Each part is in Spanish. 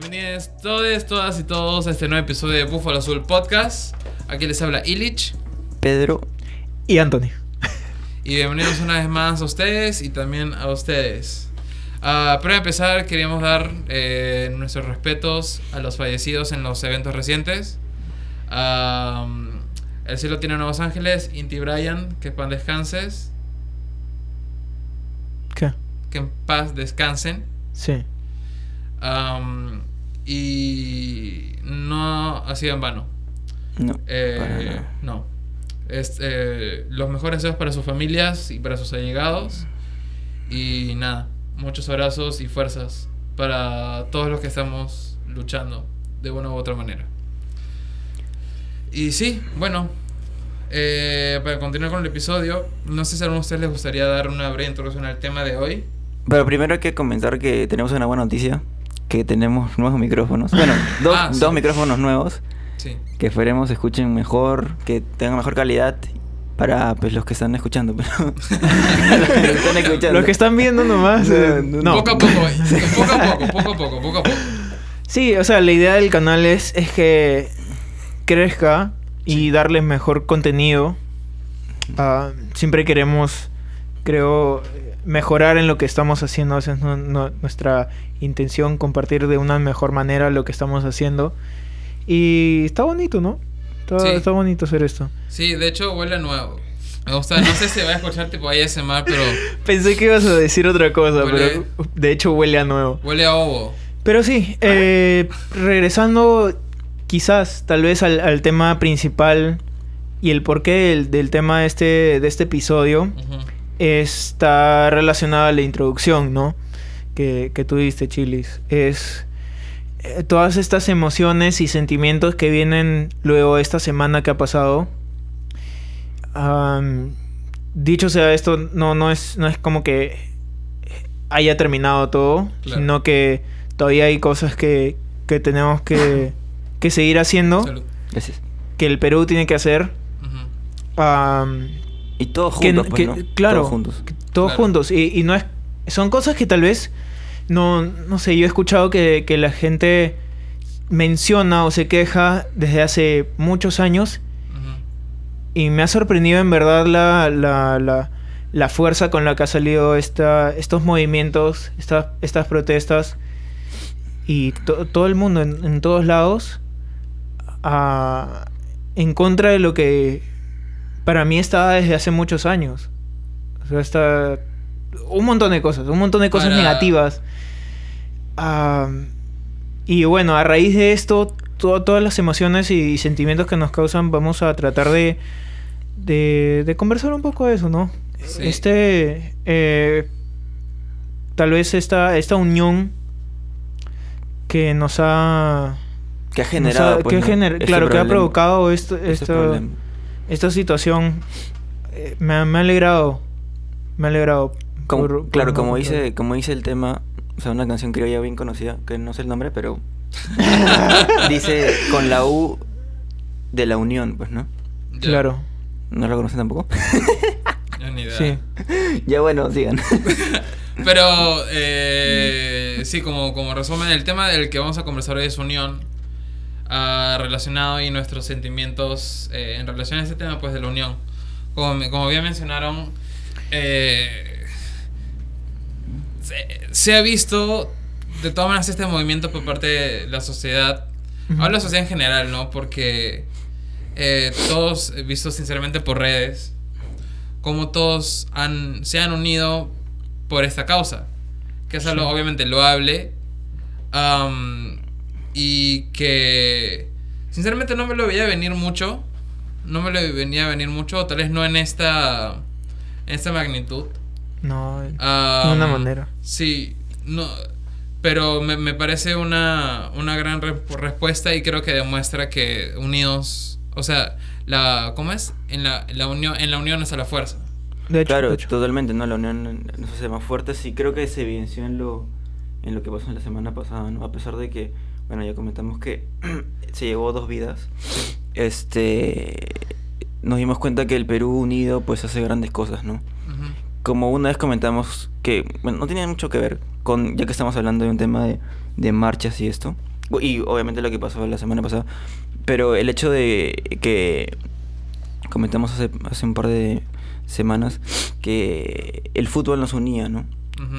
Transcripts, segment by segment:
Bienvenidos todos, todas y todos a este nuevo episodio de Búfalo Azul Podcast. Aquí les habla Illich. Pedro. Y Anthony. Y bienvenidos una vez más a ustedes y también a ustedes. Ah, para empezar, queríamos dar eh, nuestros respetos a los fallecidos en los eventos recientes. Ah, el cielo tiene nuevos ángeles. Inti Brian, que en paz descanses. ¿Qué? Que en paz descansen. Sí. Am, y no ha sido en vano. No. Eh, no. Es, eh, los mejores deseos para sus familias y para sus allegados. Y nada, muchos abrazos y fuerzas para todos los que estamos luchando de una u otra manera. Y sí, bueno, eh, para continuar con el episodio, no sé si a alguno de ustedes les gustaría dar una breve introducción al tema de hoy. Pero primero hay que comentar que tenemos una buena noticia. Que tenemos nuevos micrófonos. Bueno, dos, Ah, sí. dos micrófonos nuevos. Sí. Que esperemos escuchen mejor, que tengan mejor calidad. Para pues los que están escuchando, pero. los que están escuchando. Los que están viendo nomás. eh, No, no. Poco a poco, poco a poco, poco a poco, poco a poco. Sí, o sea, la idea del canal es, es que crezca y darles mejor contenido. Ah, siempre queremos, creo, mejorar en lo que estamos haciendo. Esa es nu- nuestra intención, compartir de una mejor manera lo que estamos haciendo. Y está bonito, ¿no? Está, Sí. está bonito hacer esto. Sí, de hecho huele a nuevo. Me gusta, no sé si va a escuchar tipo ASMR, pero Pensé que ibas a decir otra cosa, Huele- pero de hecho huele a nuevo. huele a ovo. Pero sí, eh, regresando quizás tal vez al, al tema principal y el porqué del, del tema de este, de este episodio Ujú. Está relacionado a la introducción, ¿no? Que, que tú diste, Chilis. Es eh, todas estas emociones y sentimientos que vienen luego de esta semana que ha pasado. Dicho sea esto, no, no, es, no es como que haya terminado todo, Claro. sino que todavía hay cosas que, que tenemos que, que seguir haciendo, Salud. Gracias. que el Perú tiene que hacer. Y todos que- juntos, pues, que- ¿no? Claro, Todos juntos. que todos Claro. juntos. Y, y no es. Son cosas que tal vez. No, no sé, yo he escuchado que, que la gente menciona o se queja desde hace muchos años. Y me ha sorprendido en verdad la, la, la, la fuerza con la que ha salido esta, estos movimientos, estas, estas protestas. Y to- todo el mundo, en, en todos lados, a- en contra de lo que para mí estaba desde hace muchos años. O sea, está un montón de cosas, un montón de cosas Para- negativas. Y bueno, a raíz de esto, to- todas las emociones y sentimientos que nos causan, vamos a tratar de, de, de conversar un poco de eso, ¿no? Sí. Este, eh, tal vez esta, esta unión que nos ha... Que ha generado. ha- pues, que ¿no? gener- Este claro, que ha problema. provocado esto, Este esto- problema. Esta situación. eh, me, ha- me ha alegrado. Me ha alegrado. Como- por- claro, por- como dice, como dice el tema, o sea, una canción criolla bien conocida, que no sé el nombre, pero dice con la U de la unión, pues, ¿no? Ya. Claro, ¿No lo conocen tampoco? Ya ni idea. sí. ya bueno, sigan. Pero eh, sí, como, como resumen, el tema del que vamos a conversar hoy es unión. Relacionado y nuestros sentimientos eh, en relación a este tema pues de la unión. Como, como bien mencionaron, eh, se, se ha visto de todas maneras este movimiento por parte de la sociedad. Ujú. Hablo de la sociedad en general, ¿no? Porque eh, todos, he visto sinceramente por redes, como todos han, se han unido por esta causa. Que es algo Sí. obviamente loable. am, y que sinceramente no me lo veía venir mucho. No me lo venía a venir mucho, o tal vez no en esta, en esta magnitud. No, de Am, una manera. Sí, no, pero me, me parece una, una gran re- respuesta y creo que demuestra que unidos, o sea, la, ¿cómo es? En la, la unión, en la unión está la fuerza. De hecho, claro, de hecho. totalmente, ¿no? La unión nos hace más fuertes y creo que se evidenció en lo, en lo que pasó en la semana pasada, ¿no? A pesar de que, bueno, ya comentamos que se llevó dos vidas, este, nos dimos cuenta que el Perú unido pues hace grandes cosas, ¿no? Como una vez comentamos que, bueno, no tenía mucho que ver con, ya que estamos hablando de un tema de, de marchas y esto, y obviamente lo que pasó la semana pasada, pero el hecho de que comentamos hace, hace un par de semanas que el fútbol nos unía, ¿no?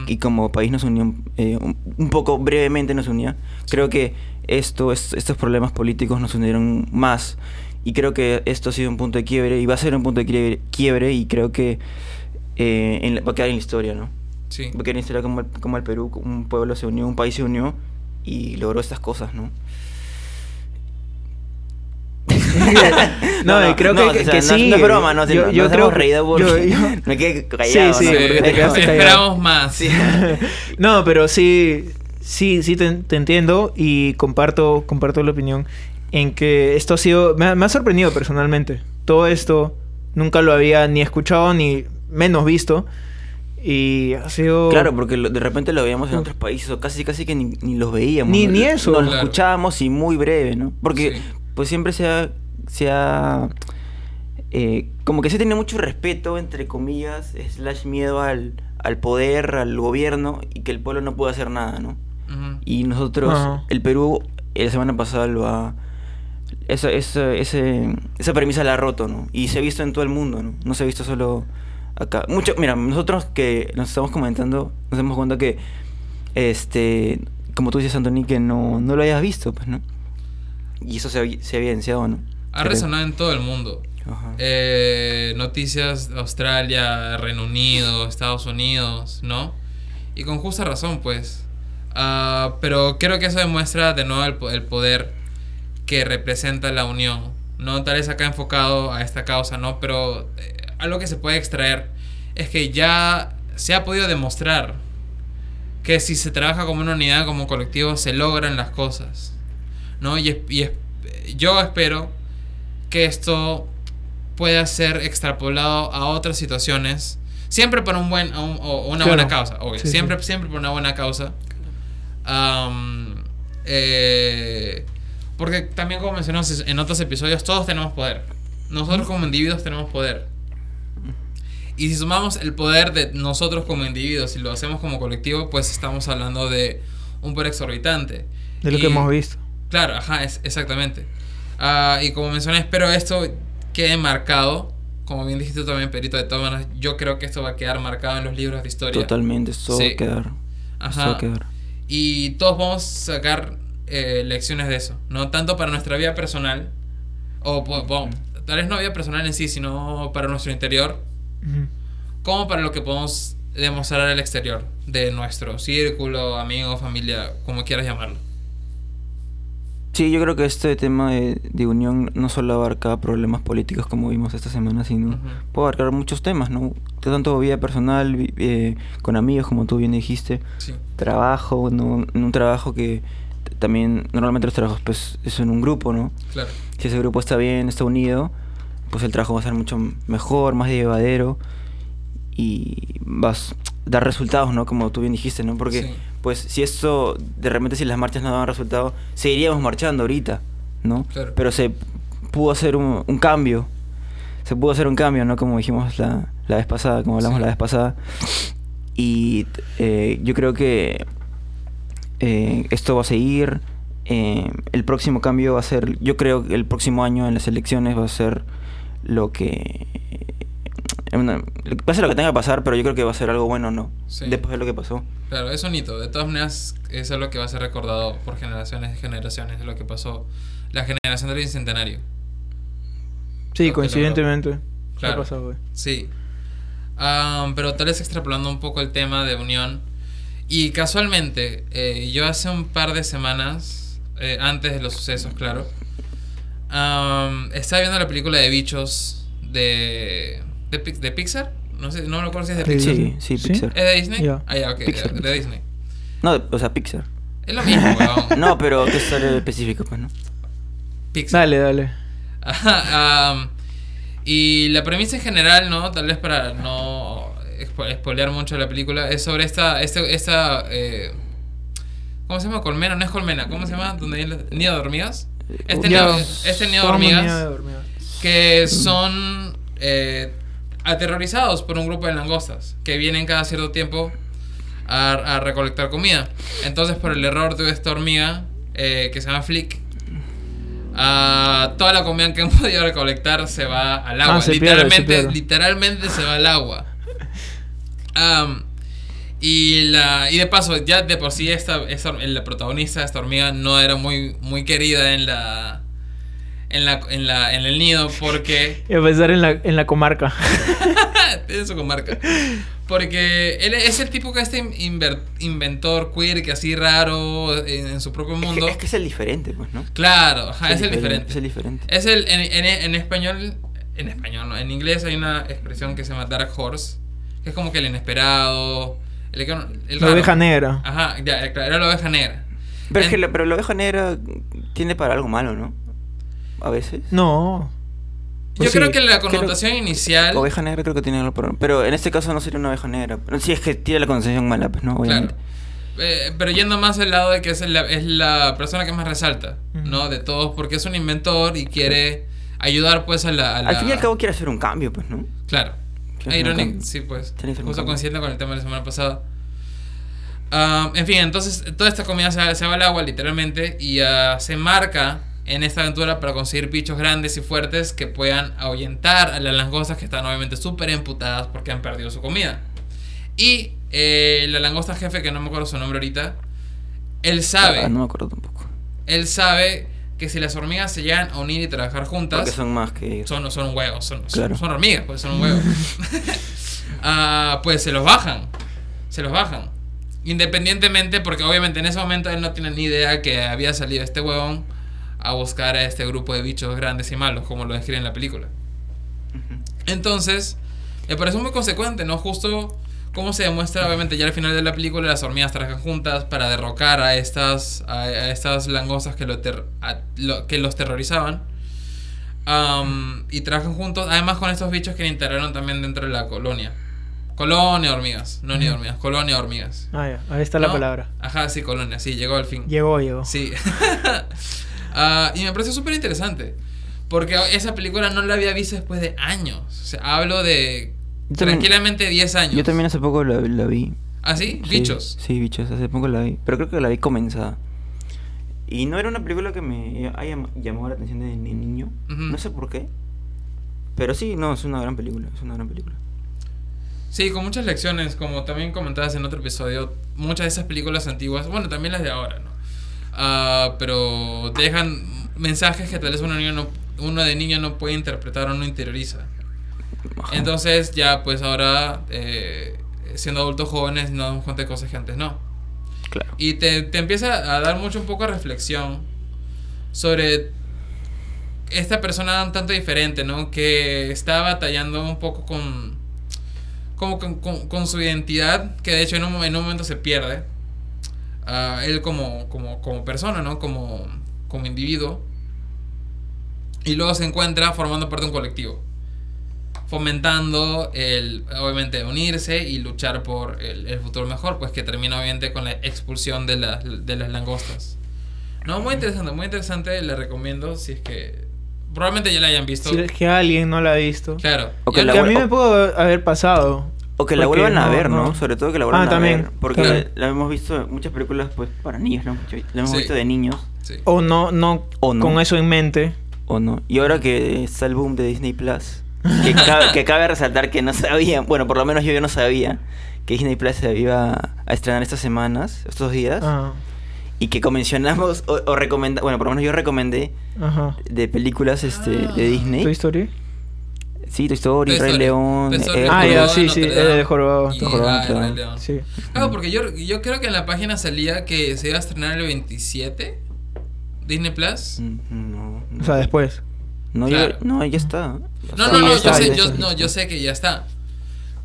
Y como país nos unió, eh, un, un poco brevemente nos unía. Creo que esto, es- estos problemas políticos nos unieron más. Y creo que esto ha sido un punto de quiebre y va a ser un punto de quiebre, quiebre y creo que eh, en la- va a quedar en la historia, ¿no? Sí. Va a quedar en la historia como el, como el Perú, un pueblo se unió, un país se unió y logró estas cosas, ¿no? No, y creo que- o que- sea, que no, sí, No es broma, no, yo- no, yo nos creo reído porque yo- yo- me quedé callado. Sí, sí, ¿no? porque te Sí, quedaste callado. esperamos más. Sí. No, pero sí, sí, sí te, te entiendo y comparto, comparto la opinión en que esto ha sido, me ha, me ha sorprendido personalmente. Todo esto nunca lo había ni escuchado ni menos visto y ha sido... Claro, porque lo- de repente lo veíamos en otros países o casi casi que ni, ni los veíamos. Ni- ¿no? ni eso. Nos lo escuchábamos y muy breve, ¿no? Porque Sí. pues siempre se ha... Se ha eh, como que se tiene mucho respeto, entre comillas, slash miedo al, al poder, al gobierno y que el pueblo no puede hacer nada, ¿no? Y nosotros, el Perú, eh, la semana pasada lo ha... Esa, esa, ese- esa premisa la ha roto, ¿no? Y se ha visto en todo el mundo, ¿no? No se ha visto solo acá. Mucho, mira, nosotros que nos estamos comentando, nos damos cuenta que, este, como tú dices, Anthony, que no, no lo hayas visto, pues, ¿no? Y eso se ha, se ha evidenciado, ¿no? Ha Creo. resonado en todo el mundo. Ajá. Eh, noticias de Australia, Reino Unido, Estados Unidos, ¿no? Y con justa razón, pues. Ah, pero creo que eso demuestra de nuevo el, el poder que representa la unión. No tal vez acá enfocado a esta causa, ¿no? Pero eh, algo que se puede extraer es que ya se ha podido demostrar que si se trabaja como una unidad, como colectivo, se logran las cosas. ¿No? Y, y es- yo espero que esto pueda ser extrapolado a otras situaciones. Siempre por un buen, a un- o una Claro. buena causa, obvio. Sí, siempre, sí. siempre por una buena causa. Eh, porque también como mencionamos en otros episodios, todos tenemos poder. Nosotros como individuos tenemos poder. Y si sumamos el poder de nosotros como individuos y lo hacemos como colectivo, pues estamos hablando de un poder exorbitante. de lo Y- que hemos visto. Claro, ajá, es, exactamente. Ah, y como mencioné, espero esto quede marcado. Como bien dijiste tú también, Perito, de todas maneras, yo creo que esto va a quedar marcado en los libros de historia. Totalmente, esto va Sí. a quedar. Esto Ajá. va a quedar. Y todos vamos a sacar eh, lecciones de eso, ¿no? Tanto para nuestra vida personal, o bueno, tal vez no vida personal en sí, sino para nuestro interior, Ujú. como para lo que podemos demostrar al exterior, de nuestro círculo, amigo, familia, como quieras llamarlo. Sí, yo creo que este tema de, de unión no solo abarca problemas políticos como vimos esta semana, sino Ujú. puede abarcar muchos temas, ¿no? Tanto vida personal, eh, con amigos, como tú bien dijiste, Sí, trabajo, ¿no? En un trabajo que también, normalmente los trabajos pues es en un grupo, ¿no? claro. Si ese grupo está bien, está unido, pues el trabajo va a ser mucho mejor, más llevadero y vas a dar resultados, ¿no? Como tú bien dijiste, ¿no? Porque, Sí. Pues, si esto, de repente, si las marchas no daban resultado, seguiríamos marchando ahorita, ¿no? Claro. Pero se pudo hacer un, un cambio, se pudo hacer un cambio, ¿no? Como dijimos la, la vez pasada, como hablamos Sí. la vez pasada. Y eh, yo creo que eh, esto va a seguir. eh, el próximo cambio va a ser, yo creo que el próximo año en las elecciones va a ser lo que... una- ser lo que tenga que pasar, pero yo creo que va a ser algo bueno, ¿no? Sí. Después de lo que pasó. Claro, es un hito. De todas maneras, eso es lo que va a ser recordado por generaciones y generaciones de lo que pasó la generación del bicentenario. Sí, coincidentemente. Claro. Ha pasado. Sí. Am, pero tal vez extrapolando un poco el tema de unión. Y casualmente, eh, yo hace un par de semanas, eh, antes de los sucesos, claro, am, estaba viendo la película de bichos de, de, de Pixar. No sé, no me acuerdo si es de Pixar. Sí, sí, ¿Sí? Pixar. ¿Es de Disney? Ya. Ah, ya, ok, Pixar, de, de Pixar. Disney. No, o sea, Pixar. Es lo mismo, weón. No, pero que es específico, pues, ¿no? Pixar. Dale, dale. Ajá, am, y la premisa en general, ¿no? Tal vez para no spoilear mucho la película, es sobre esta, este, esta, eh, ¿cómo se llama? Colmena, no es colmena, ¿cómo se llama? ¿Donde hay nido de hormigas? Este, nido, este nido de somos hormigas nido de hormigas. que son eh, aterrorizados por un grupo de langostas que vienen cada cierto tiempo a, a recolectar comida. Entonces, por el error de esta hormiga, eh, que se llama Flick, ah, toda la comida que han podido recolectar se va al agua. Ah, se pierde, se literalmente, literalmente se va al agua. Am, y, la, y de paso, ya de por sí esta, esta- la protagonista de esta hormiga no era muy, muy querida en la, en la, en la, en el nido porque Y a pensar en la, en la comarca. tiene su comarca. Porque él es el tipo que este inventor queer que así raro en, en su propio Es que- mundo. Es que es el diferente, pues, ¿no? Claro, ajá, es el diferente. Es el diferente. Es el en, en, en español, en español, no, en inglés hay una expresión que se llama dark horse, que es como que el inesperado, el, el La oveja negra. Ajá, ya, claro, era la oveja negra. Pero, es En- que la, pero la oveja negra tiene para algo malo, ¿no? A veces. No. Yo Pues creo que la connotación inicial, Oveja negra creo que tiene algo para... Pero en este caso no sería una oveja negra. Sí, es que tiene la connotación mala, pues, ¿no? claro. Obviamente. Eh, pero yendo más al lado de que es la, es la persona que más resalta, ¿no? De todos, porque es un inventor y quiere ayudar pues a la... a Al fin y al cabo quiere hacer un cambio, pues, ¿no? Claro. Un Ironic, sí, pues. Justo coincidiendo con el tema de la semana pasada. Ah, en fin, entonces toda esta comida se, va- se va al agua, literalmente, y ah, se marca en esta aventura para conseguir bichos grandes y fuertes que puedan ahuyentar a las langostas que están obviamente súper emputadas porque han perdido su comida. Y eh, la langosta jefe, que no me acuerdo su nombre ahorita, él sabe, Ah, no me acuerdo tampoco. él sabe que si las hormigas se llegan a unir y trabajar juntas, Porque son más que son, son huevos, son, son- Claro. son hormigas, pues son un huevo. Ah, pues se los bajan. Se los bajan. Independientemente, porque obviamente en ese momento él no tiene ni idea que había salido este huevón a buscar a este grupo de bichos grandes y malos, como lo describe en la película. Entonces, me parece muy consecuente, ¿no? Justo como se demuestra, obviamente, ya al final de la película, las hormigas trabajan juntas para derrocar a estas, a, a estas langostas que, lo ter- a- lo- que los terrorizaban. Am, y trabajan juntos, además con estos bichos que integraron también dentro de la colonia. Colonia hormigas, no ni hormigas, colonia hormigas. Ah, ya. Ahí está la ¿No? palabra. Ajá, sí, colonia, sí, llegó al fin. Llegó, llegó. Sí. Ah, y me parece súper interesante. Porque esa película no la había visto después de años. O sea, hablo de Yo también- tranquilamente 10 años. Yo también hace poco la, la vi. ¿Ah, sí? Sí, Bichos. Sí, bichos, hace poco la vi. Pero creo que la vi comenzada. Y no era una película que me haya llamado la atención de, niño. No sé por qué. Pero sí, no, es una gran película. Es una gran película. Sí, con muchas lecciones, como también comentabas en otro episodio, muchas de esas películas antiguas, bueno, también las de ahora, ¿no? Ah, pero dejan mensajes que tal vez uno, niño no, uno de niño no puede interpretar o no interioriza. Entonces ya pues ahora, eh, siendo adultos jóvenes, nos damos cuenta de cosas que antes no. Claro. Y te, te empieza a dar mucho un poco de reflexión sobre esta persona un tanto diferente, ¿no? Que está batallando un poco con, como con, con- con su identidad, que de hecho en un, en un momento se pierde. Ah, él como, como, como persona, ¿no? Como, como individuo. Y luego se encuentra formando parte de un colectivo. Fomentando el, obviamente, unirse y luchar por el, el futuro mejor, pues que termina obviamente con la expulsión de, las de las langostas. No, muy interesante, muy interesante, le recomiendo si es que probablemente ya la hayan visto. Si es que alguien no la ha visto. Claro. O que la a mí me pudo haber pasado. O que la Porque vuelvan a no, ver, ¿no? no. Sobre todo que la vuelvan Ah, a también, ver. Porque claro. la hemos visto en muchas películas, pues, para niños, ¿no? La hemos Sí. visto de niños, sí. O no, no, O no. con eso en mente. ¿o no? Y ahora que está el boom de Disney Plus, que, cabe, que cabe resaltar que no sabían, bueno, por lo menos yo, yo no sabía que Disney Plus se iba a estrenar estas semanas, estos días, Ah, y que convencionamos o, o recomenda, bueno, por lo menos yo recomendé ajá. de películas este, de Disney. ¿Toy Story? Sí, Toy Story, Toy Rey Story. León, Story, eh, El Ah, ya, sí, sí, el jorobado. El jorobado ah. León. Sí. Claro, porque yo, yo creo que en la página salía que se iba a estrenar el 27 Disney Plus. Mm, No, no. O sea, después. No, Claro. ya, no, ya está. No, Ya no, está, no, yo sé, yo, no, yo sé que ya está.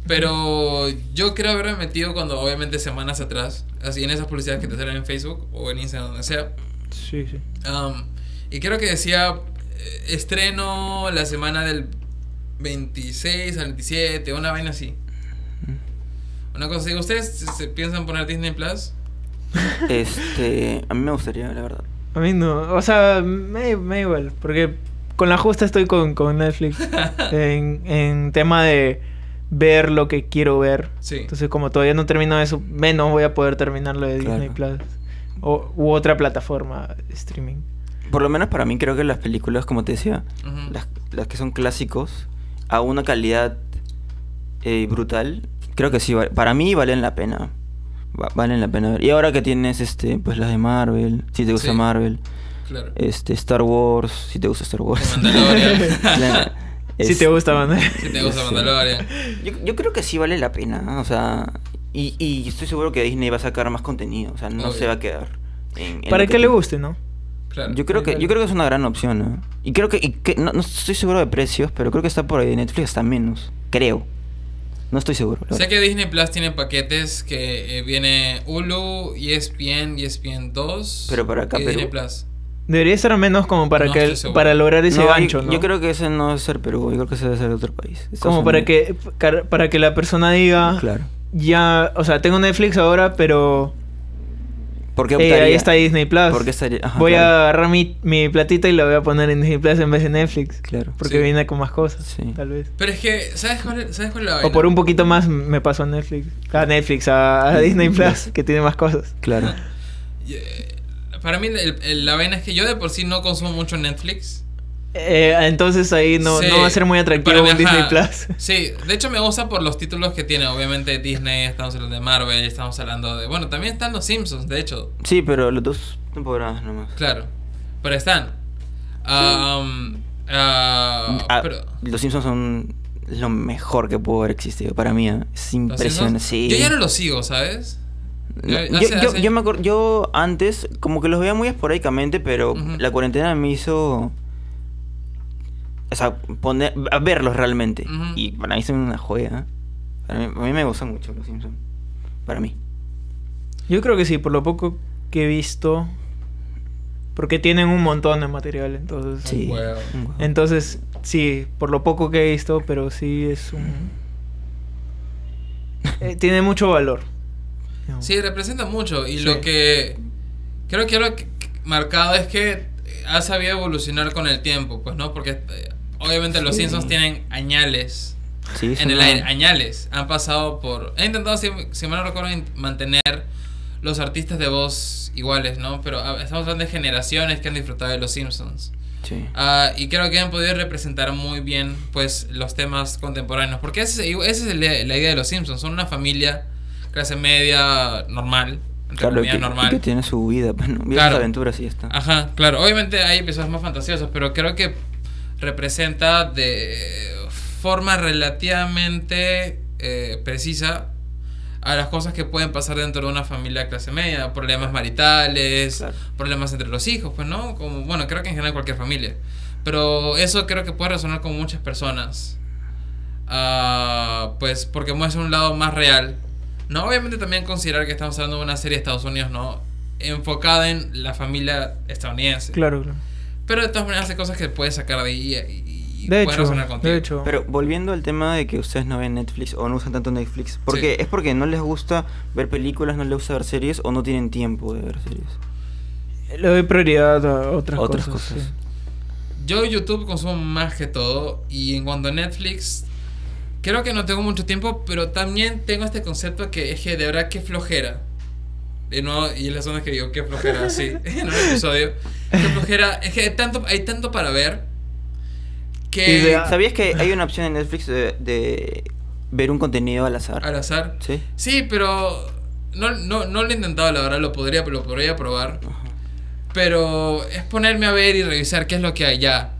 Pero yo creo haberme metido cuando, obviamente, semanas atrás, así en esas publicidades que te salen en Facebook o en Instagram, donde sea. Sí, sí. Um, y creo que decía eh, estreno la semana del 26 al 27, una vaina así. Una cosa así. ¿Ustedes se- se piensan poner Disney Plus? Este, a mí me gustaría, la verdad. A mí no. O sea, me, me da igual. Porque con la justa estoy con, con Netflix. en, en tema de, ver lo que quiero ver. Sí. Entonces, como todavía no termino eso, menos voy a poder terminar lo de Claro. Disney Plus. O, u otra plataforma de streaming. Por lo menos para mí creo que las películas, como te decía, las, las que son clásicos, a una calidad eh, brutal, creo que sí, para mí valen la pena. Va- valen la pena ver. Y ahora que tienes este, pues las de Marvel, si te gusta Sí. Marvel, Claro. este, Star Wars, si te gusta Star Wars. Mandalorian. La- Si te gusta, man. Si te gusta. Mandalorian. Yo, yo creo que sí vale la pena, ¿no? o sea, y, y estoy seguro que Disney va a sacar más contenido, o sea, no Obvio. se va a quedar. en- en Para que le guste, ¿no? Claro. Yo creo que yo creo que es una gran opción, ¿no? Y creo que, y que- no, no estoy seguro de precios, pero creo que está por ahí Netflix hasta menos, creo. No estoy seguro. Sé verdad. que Disney Plus tiene paquetes que eh, viene Hulu, ESPN, ESPN 2 Pero para acá, y Perú. Disney Plus. Debería ser menos como para No que seguro. para lograr ese No, yo- gancho, ¿no? Yo creo que ese no debe ser Perú, yo creo que ese debe ser de otro país. Estados como para que para que la persona diga Claro. ya, o sea, tengo Netflix ahora, pero ¿Por qué eh, ahí optaría? está Disney Plus. ¿Por qué estaría- ajá, voy claro. a agarrar mi, mi platita y la voy a poner en Disney Plus en vez de Netflix. Claro. Porque Sí. viene con más cosas, Sí. tal vez. Pero es que, ¿sabes cuál es, ¿sabes cuál es la O vaina? por un poquito más me paso a Netflix. A Netflix, a, a Disney Plus, que tiene más cosas. Claro. Eh, Para mí, el- el- la vaina es que yo de por sí no consumo mucho Netflix. Eh, entonces ahí no, Sí, no va a ser muy atractivo un Disney. Plus. Sí, de hecho me gusta por los títulos que tiene. Obviamente Disney, estamos hablando de Marvel, estamos hablando de... Bueno, también están los Simpsons, de hecho. Sí, pero los dos temporadas nomás. Claro. Pero están. Um, ah, Ah, pero, Los Simpsons son lo mejor que pudo haber existido para mí. ¿eh? Es ¿los impresionante. Sí. Yo ya no los sigo, ¿sabes? No, Yo- yo, hace- yo- hace- yo me acuerdo, yo antes como que los veía muy esporádicamente, pero la cuarentena me hizo, o sea, poner, a verlos realmente. Y para mí son una joya. ¿eh? Para mí, a mí me gustan mucho los Simpsons. Para mí. Yo creo que sí, por lo poco que he visto. Porque tienen un montón de material, entonces. Sí. Entonces, sí, por lo poco que he visto, pero sí es un. Eh, tiene mucho valor. Sí, representa mucho. Y Sí. lo que creo que lo que marcado es que ha sabido evolucionar con el tiempo, pues, ¿no? Porque eh, obviamente los. Simpsons tienen añales Sí, en el aire, añales. Han pasado por... He intentado, si, si mal no recuerdo, mantener los artistas de voz iguales, ¿no? Pero ah, estamos hablando de generaciones que han disfrutado de los Simpsons. Sí. Ah, y creo que han podido representar muy bien pues los temas contemporáneos. Porque esa es, esa es la, la idea de los Simpsons. Son una familia clase media normal. Claro, que, normal. que tiene su vida, bueno, vive Claro. aventuras y ya está. Ajá, claro. Obviamente hay episodios más fantasiosos, pero creo que representa de forma relativamente eh, precisa a las cosas que pueden pasar dentro de una familia clase media, problemas maritales, Claro. problemas entre los hijos, pues no, como bueno, creo que en general cualquier familia. Pero eso creo que puede resonar con muchas personas. Ah, pues porque muestra un lado más real. No, obviamente también considerar que estamos hablando de una serie de Estados Unidos, ¿no? Enfocada en la familia estadounidense. Claro, claro. Pero de todas maneras hay cosas que puedes sacar de ahí y, y De pueden hecho, resonar contigo. de hecho. Pero volviendo al tema de que ustedes no ven Netflix o no usan tanto Netflix, porque Sí. ¿es porque no les gusta ver películas, no les gusta ver series o no tienen tiempo de ver series? Le doy prioridad a otras, Otras cosas. cosas. sí. Yo YouTube consumo más que todo y en cuanto a Netflix creo que no tengo mucho tiempo, pero también tengo este concepto que es que de verdad que flojera. De nuevo, y es la zona que digo, qué flojera, sí, en un episodio. Qué flojera, es que hay tanto, hay tanto para ver que Y ¿Sabías que hay una opción en Netflix de, de ver un contenido al azar? al azar. Sí. Sí, pero no, no, no lo he intentado, la verdad, lo podría, lo podría probar. Ajá. Pero es ponerme a ver y revisar qué es lo que hay ya.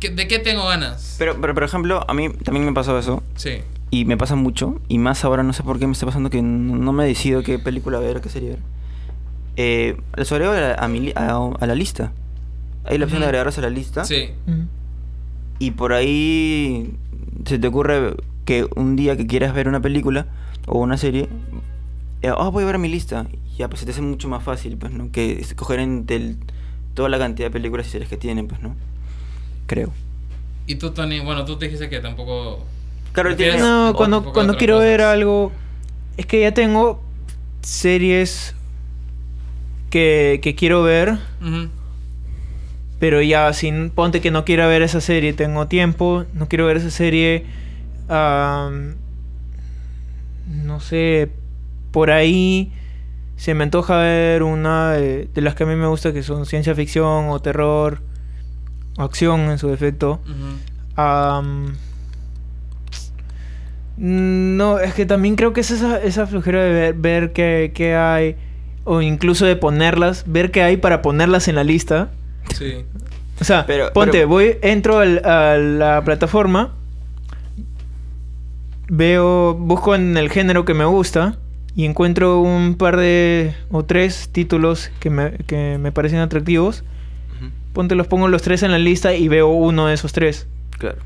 ¿Qué- ¿De qué tengo ganas? Pero, pero, por ejemplo, a mí también me pasó eso. Sí. Y me pasa mucho. Y más ahora, no sé por qué me está pasando que no, me decido qué película ver, qué serie ver. Eh, les agrego a la, a mi a- a la lista. Hay la opción de Ujú. agregarlos a la lista. Sí. Ujú. Y por ahí se te ocurre que un día que quieras ver una película o una serie, eh, ah, voy a ver mi lista. Y Ya, pues se te hace mucho más fácil, pues, ¿no? Que escoger entre el- toda la cantidad de películas y series que tienen, pues, ¿no? Creo. Y tú, Tony, bueno, tú te dijiste que tampoco. Claro, prefieres tienes- No, cuando, quiero ver algo. Es que ya tengo series que, que quiero ver. Pero ya, sin ponte que no quiera ver esa serie, tengo tiempo, no quiero ver esa serie. am, no sé, por ahí se me antoja ver una de, de las que a mí me gusta que son ciencia ficción o terror, o acción en su defecto. Am, no, es que también creo que es esa, esa flojera de ver, ver qué, qué hay, o incluso de ponerlas, ver qué hay para ponerlas en la lista. Sí. O sea, Pero- ponte, pero- voy, entro al- a la plataforma, veo, busco en el género que me gusta y encuentro un par de o tres títulos que me, que me parecen atractivos. Ponte, los pongo los tres en la lista y veo uno de esos tres. Claro.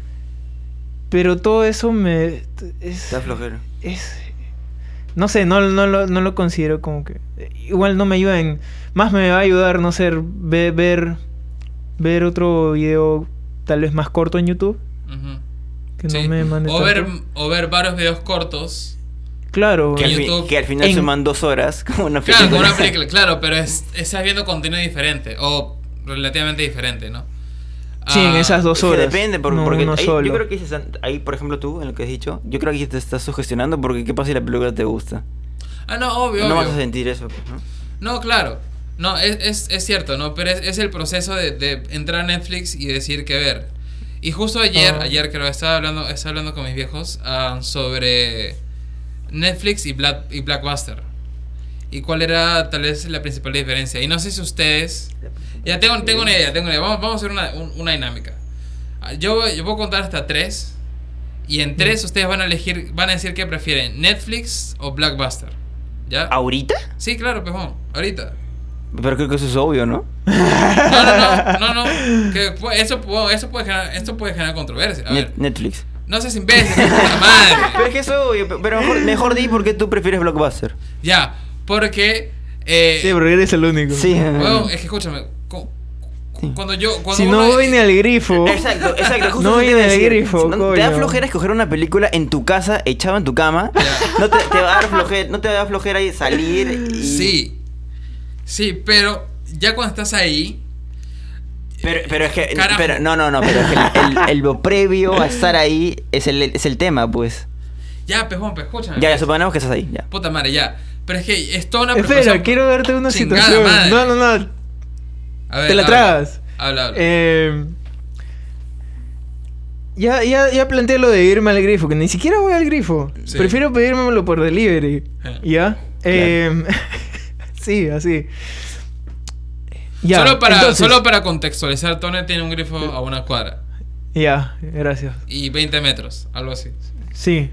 Pero todo eso me... Es, Está flojero. es no sé, no, no, lo, no lo considero como que igual no me ayuda en más me va a ayudar no sé ver ver, ver otro video tal vez más corto en YouTube Ujú. que Sí. no me mande o, ver, tanto. o ver varios videos cortos. claro Que al, fi- que al final en- suman dos horas como una Claro, película. como una película, claro, pero es, estás viendo contenido diferente o relativamente diferente, ¿no? Sí en Ah, esas dos Es que horas depende, por- no porque uno ahí- solo. yo creo que ahí, por ejemplo, tú, en lo que has dicho, yo creo que ahí te estás sugestionando porque qué pasa si la película te gusta. Ah, no, obvio, no obvio. vas a sentir eso, pues, ¿no? No, claro. No, es, es, es cierto, ¿no? Pero es, es el proceso de, de entrar a Netflix y decir qué ver. Y justo ayer, Ah. ayer creo, estaba hablando, estaba hablando con mis viejos ah, sobre Netflix y, Black, y Blackbuster. Y cuál era tal vez la principal diferencia. Y no sé si ustedes... Ya tengo, tengo una idea, tengo una idea. Vamos, vamos a hacer una, un- una dinámica. Ah, Yo, voy- yo voy a contar hasta tres. Y en tres ustedes van a elegir, van a decir qué prefieren, Netflix o Blackbuster. ¿Ya? ¿Ahorita? Sí, claro, pejón. Ahorita. Pero creo que eso es obvio, ¿no? No, no, no, no, no. Que eso, pu- eso puede generar, esto puede generar controversia. A Net- ver, Netflix. no seas imbécil, puta madre. Pero es que eso es obvio, pe- pero mejor, mejor di por qué tú prefieres Blockbuster. Ya, porque. Eh, sí porque eres el único Sí. es que escúchame. Sí. Cuando yo. Cuando si no voy ni al grifo Exacto, exacto. Justo No eso te iba a viene el decir. grifo, No- Te da flojera escoger una película en tu casa, echado en tu cama. No te, te va a dar flojera, no te va a dar flojera y salir y... Sí. Sí, pero ya cuando estás ahí. Pero, pero es que... Carajo. Pero, no, no, no, pero es que el, el- el lo previo a estar ahí es el, es el tema, pues. Ya, pejón, pues escúchame. Ya, ya pues. suponemos que estás ahí, ya. Puta madre, ya. Pero es que es toda una espera quiero darte una situación madre. no no no A ver, te la habla. tragas Habla, habla. Eh, ya, ya, ya planteé lo de irme al grifo, que ni siquiera voy al grifo. Sí. Prefiero pedírmelo por delivery. Eh. ¿Ya? Eh, sí, así. Ya, solo, para, entonces- solo para contextualizar, Tony tiene un grifo a una cuadra. Ya, gracias. Y 20 metros, algo así. Sí,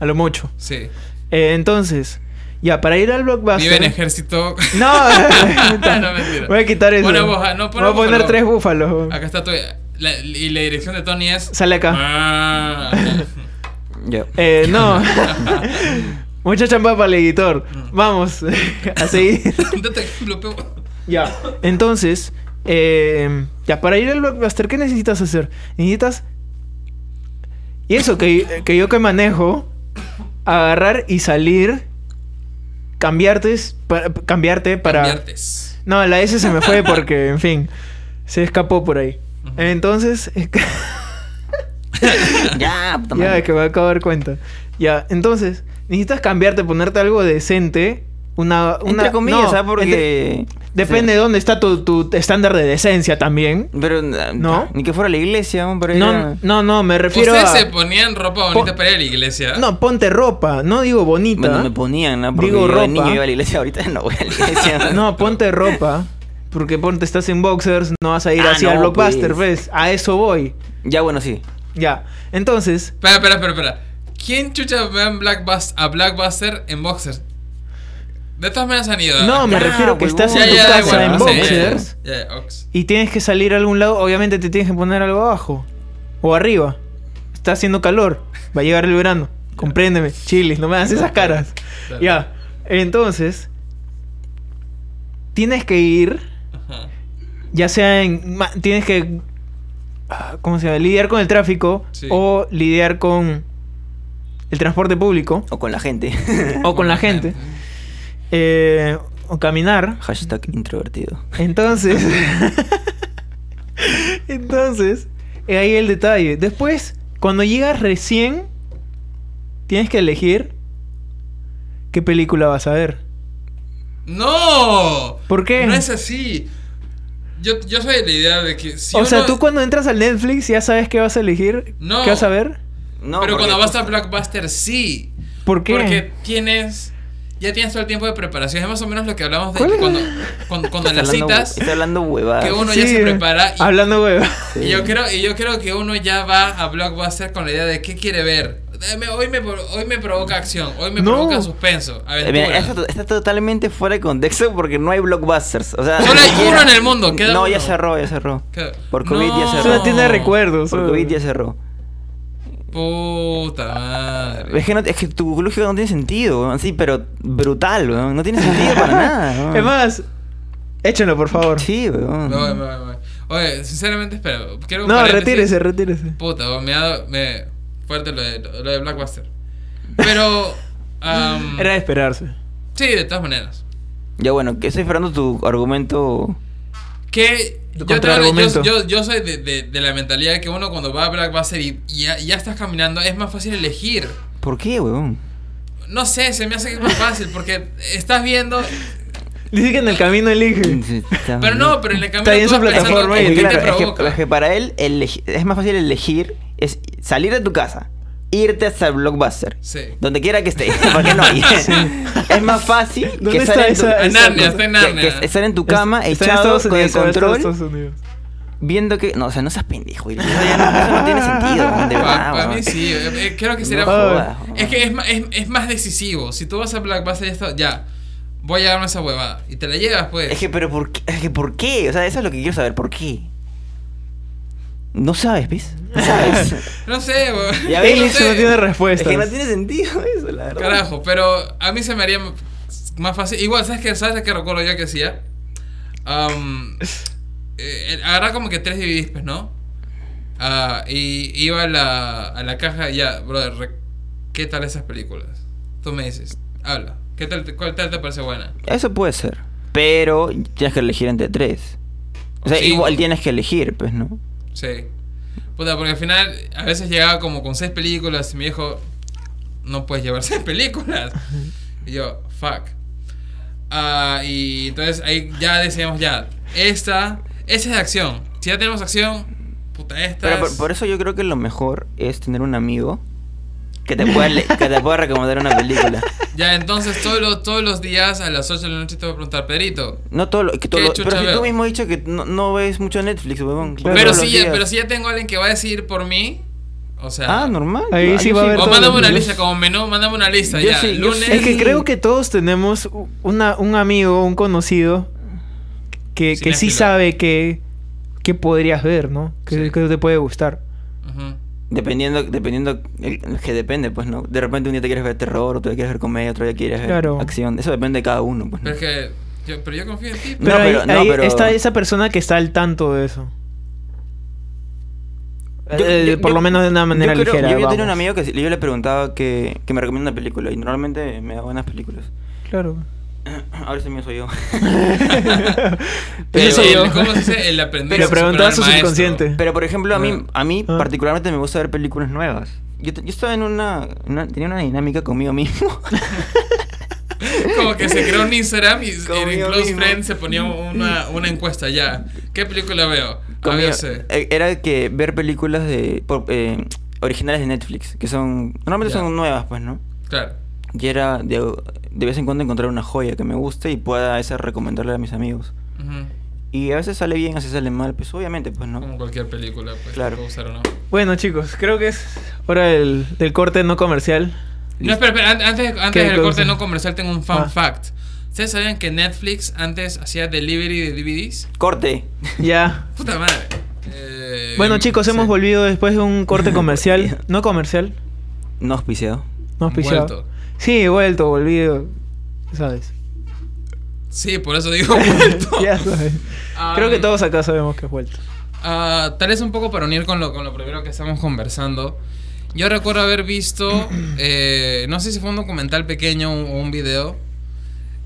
a lo mucho. Sí. Eh, entonces, ya, para ir al blockbuster. Vive en ejército. No, No, mentira. voy a quitar eso. Pone boja- no, pone voy a poner búfalo. tres búfalos. Acá está tu. la- y la dirección de Tony es. Sale acá. Ah. Ya. Eh, no. Mucha chamba para el editor. Mm. Vamos a seguir. Ya. Entonces, eh, ya para ir al blockbuster, ¿qué necesitas hacer? Necesitas. Y eso, que, que yo que manejo, agarrar y salir, cambiarte, pa- cambiarte para. Cambiartes. No, la S se me fue porque, en fin, se escapó por ahí. Ujú. Entonces, es que- Ya, puta ya que me acabo de dar cuenta. Ya, entonces, necesitas cambiarte, ponerte algo decente. Una. una Entre comillas, no, ¿sabes? Porque... entre- depende de dónde está tu, tu estándar de decencia también. Pero... ¿No? Ni que fuera a la iglesia, ya- No, no, no, me refiero Ustedes a. se ponían ropa bonita Po- para ir a la iglesia. No, ponte ropa, no digo bonita. Bueno, me ponían, ¿no? Porque Digo yo de ropa. niño iba a la iglesia, ahorita no voy a la iglesia. No, ponte ropa. Porque ponte, estás en boxers, no vas a ir Ah, así no, al blockbuster, pues. ¿ves? A eso voy. Ya, bueno, sí. Ya. Entonces, Espera, espera, espera, espera. ¿Quién chucha ve a Blackbuster en boxers? De todas maneras han ido. no, me Ya, refiero que huevón. estás Ya, en tu casa en boxers Ya, ya, ox. y tienes que salir a algún lado. Obviamente te tienes que poner algo abajo o arriba. Está haciendo calor. Va a llegar el verano. Compréndeme, chiles, no me hagas esas caras. Ya. Entonces, tienes que ir Ajá. ya sea en tienes que ah, ¿cómo se llama? lidiar con el tráfico Sí. o lidiar con el transporte público O con la gente. o con la gente eh, o caminar Hashtag introvertido. entonces entonces ahí el detalle después cuando llegas recién tienes que elegir ¿qué película vas a ver? ¡No! ¿Por qué? No es así. Yo, yo soy de la idea de que si o sea, tú cuando entras al Netflix ya sabes qué vas a elegir, No. qué vas a ver. No, pero cuando vas a Blockbuster, sí. ¿Por qué? Porque tienes. Ya tienes todo el tiempo de preparación. Es más o menos lo que hablamos de ¿Cuál es? cuando, cuando, cuando en las hablando- citas. Estás hablando huevadas. que uno ya se prepara y- Hablando, güey. Y yo creo, y yo creo que uno ya va a Blockbuster con la idea de qué quiere ver. Hoy me, hoy me provoca acción, hoy me No. provoca suspenso, Eh, mira, esto está totalmente fuera de contexto porque no hay blockbusters. O sea, Solo hay uno en el mundo, queda No, ya uno. cerró, ya cerró. ¿Qué? Por COVID ya No. cerró. Solo tiene recuerdos. Por. COVID ya cerró. Puta madre. Es que, no, es que tu lógica no tiene sentido, weón. Sí, pero brutal, weón. No tiene sentido para nada. weón. Es más, échenlo, por favor. Sí, weón. Me voy. Oye, sinceramente, espera. Quiero No, paréntesis. retírese, retírese. Puta, me ha dado. Me, fuerte lo de, lo de Blockbuster. Pero. am, Era de esperarse. sí, de todas maneras. Ya bueno, que estoy esperando tu argumento. Que yo, yo, yo, yo soy de, de, de la mentalidad de que uno cuando va a Blockbuster y, y ya, ya estás caminando, es más fácil elegir. ¿Por qué, weón? No sé, se me hace que es más fácil porque estás viendo. Dice que en el camino elige. Pero no, pero en el camino Está en su pensando plataforma y claro, te es, que, provoca. es que para él es más fácil elegir es salir de tu casa, irte hasta el blockbuster, Sí. donde quiera que esté, porque no hay. Es más fácil ¿Dónde que está estar en tu, esa- Narnia, está en que- Narnia. que estar en tu cama Está en echado con el Unidos, está control Estados Unidos. viendo que no, o sea, no seas pendejo, eso, ya no, eso no tiene sentido, de verdad. Para mí sí, eh, eh, creo que sería. No es que es, es, es más decisivo. Si tú vas a Blockbuster y esto, ya, voy a llevarme esa huevada. Y te la llevas, pues. Es que, pero ¿por qué? Es que, ¿por qué? O sea, eso es lo que quiero saber, ¿por qué? No sabes, ¿ves? No sabes. No sé, weón. Ya ves, no sé. no tiene es respuesta. que no tiene sentido eso, la verdad. Carajo, pero a mí se me haría más fácil. Igual, ¿sabes qué? ¿Sabes qué recuerdo yo que hacía? Am, eh, agarraba como que tres DVDs, pues, ¿no? Ah, y iba a la, a la caja y ya, brother, re- ¿qué tal esas películas? Tú me dices, habla. ¿Qué tal, ¿Cuál tal te parece buena? Eso puede ser. Pero tienes que elegir entre tres. O sea, Sí. igual tienes que elegir, pues, ¿no? Sí. Puta, porque al final a veces llegaba como con seis películas y mi viejo, no puedes llevar seis películas. Y yo, fuck. Ah, y entonces ahí ya decíamos, ya, esta, esa es de acción. Si ya tenemos acción, puta, esta Pero por eso yo creo que lo mejor es tener un amigo que te pueda, que te pueda recomendar una película. Ya, entonces todos los, todos los días a las 8 de la noche te voy a preguntar, Pedrito. No todo lo, que todo ¿Qué lo- chucha pero si veo? tú mismo has dicho que no, no ves mucho Netflix, huevón. Pero si, ya, pero si ya tengo a alguien que va a decidir por mí, o sea... Ah, normal. Ahí Ah, sí yo va a haber O mándame una lista como menú, mándame una lista Yo ya. sí, lunes. sí. Es que creo que todos tenemos una, un amigo, un conocido que, que sí sabe que, que podrías ver, ¿no? Que, Sí. que te puede gustar. Ujú. Dependiendo, dependiendo, el- que depende, pues, ¿no? De repente un día te quieres ver terror, otro día quieres ver comedia, otro día quieres ver acción. Eso depende de cada uno, pues. ¿no? Pero es que. Yo, pero yo confío en ti. No, Pero, ahí, pero- no, ahí pero- está esa persona que está al tanto de eso. Yo- Eh, yo- por yo- lo menos de una manera yo creo- ligera. Yo, yo tenía un amigo que yo le preguntaba que, que me recomienda una película y normalmente me da buenas películas. Claro. Ahora ese mío soy yo. Pero soy yo. ¿Cómo se dice? El aprender Le a preguntó a su subconsciente. Pero por ejemplo, a mí, Ah. a mí Ah. particularmente me gusta ver películas nuevas. Yo, yo estaba en una, una- Tenía una dinámica conmigo mismo. Como que se creó un Instagram y en Conmigo Close mismo. Friends se ponía una, una encuesta ya. ¿Qué película veo? A eh, Era que ver películas de por- eh, originales de Netflix, que son... Normalmente Ya. son nuevas, pues, ¿no? Claro. Y era de, de vez en cuando encontrar una joya que me guste y pueda esa recomendarle a mis amigos. Y a veces sale bien, a veces sale mal, pues obviamente, pues, ¿no? Como cualquier película, pues. Claro. puede gustar o no. Bueno, chicos, creo que es hora del, del corte no comercial. No, espera, espera. an- Antes, antes ¿Qué del corte no comercial tengo un fun Ah. fact. ¿Ustedes sabían que Netflix antes hacía delivery de DVDs? Corte. Ya. Puta madre. Eh, Bueno, chicos, hemos volvido después de un corte comercial. No comercial, No auspiciado. no auspiciado. Vuelto. Sí, he vuelto, volvido. ¿Sabes? Sí, por eso digo vuelto. ya sabes. Ah, Creo que todos acá sabemos que has vuelto. Ah, tal vez un poco para unir con lo, con lo primero que estamos conversando. Yo recuerdo haber visto, eh, no sé si fue un documental pequeño o un video,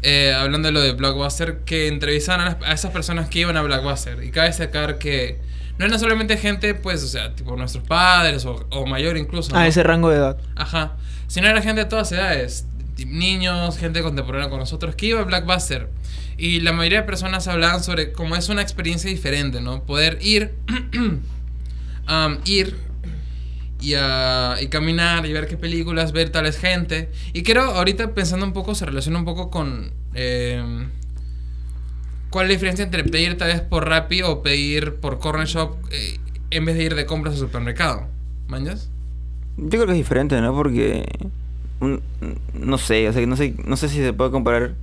eh, hablando de lo de Blockbuster, que entrevistaban a, las- a esas personas que iban a Blockbuster. Y cabe destacar que no era solamente gente, pues, o sea, tipo nuestros padres o, o mayor incluso. A ¿no? ese rango de edad. Ajá. Sino era gente de todas edades. niños, gente contemporánea con nosotros, que iba a Blackbuster. Y la mayoría de personas hablaban sobre cómo es una experiencia diferente, ¿no? Poder ir, um, ir y, ah, y caminar y ver qué películas, ver tales gente. Y creo, ahorita pensando un poco, se relaciona un poco con... eh, ¿Cuál es la diferencia entre pedir tal vez por Rappi o pedir por Corner Shop eh, en vez de ir de compras al supermercado? ¿Mañas? Yo creo que es diferente, ¿no? Porque un- no sé, o sea, no sé, no sé si se puede comparar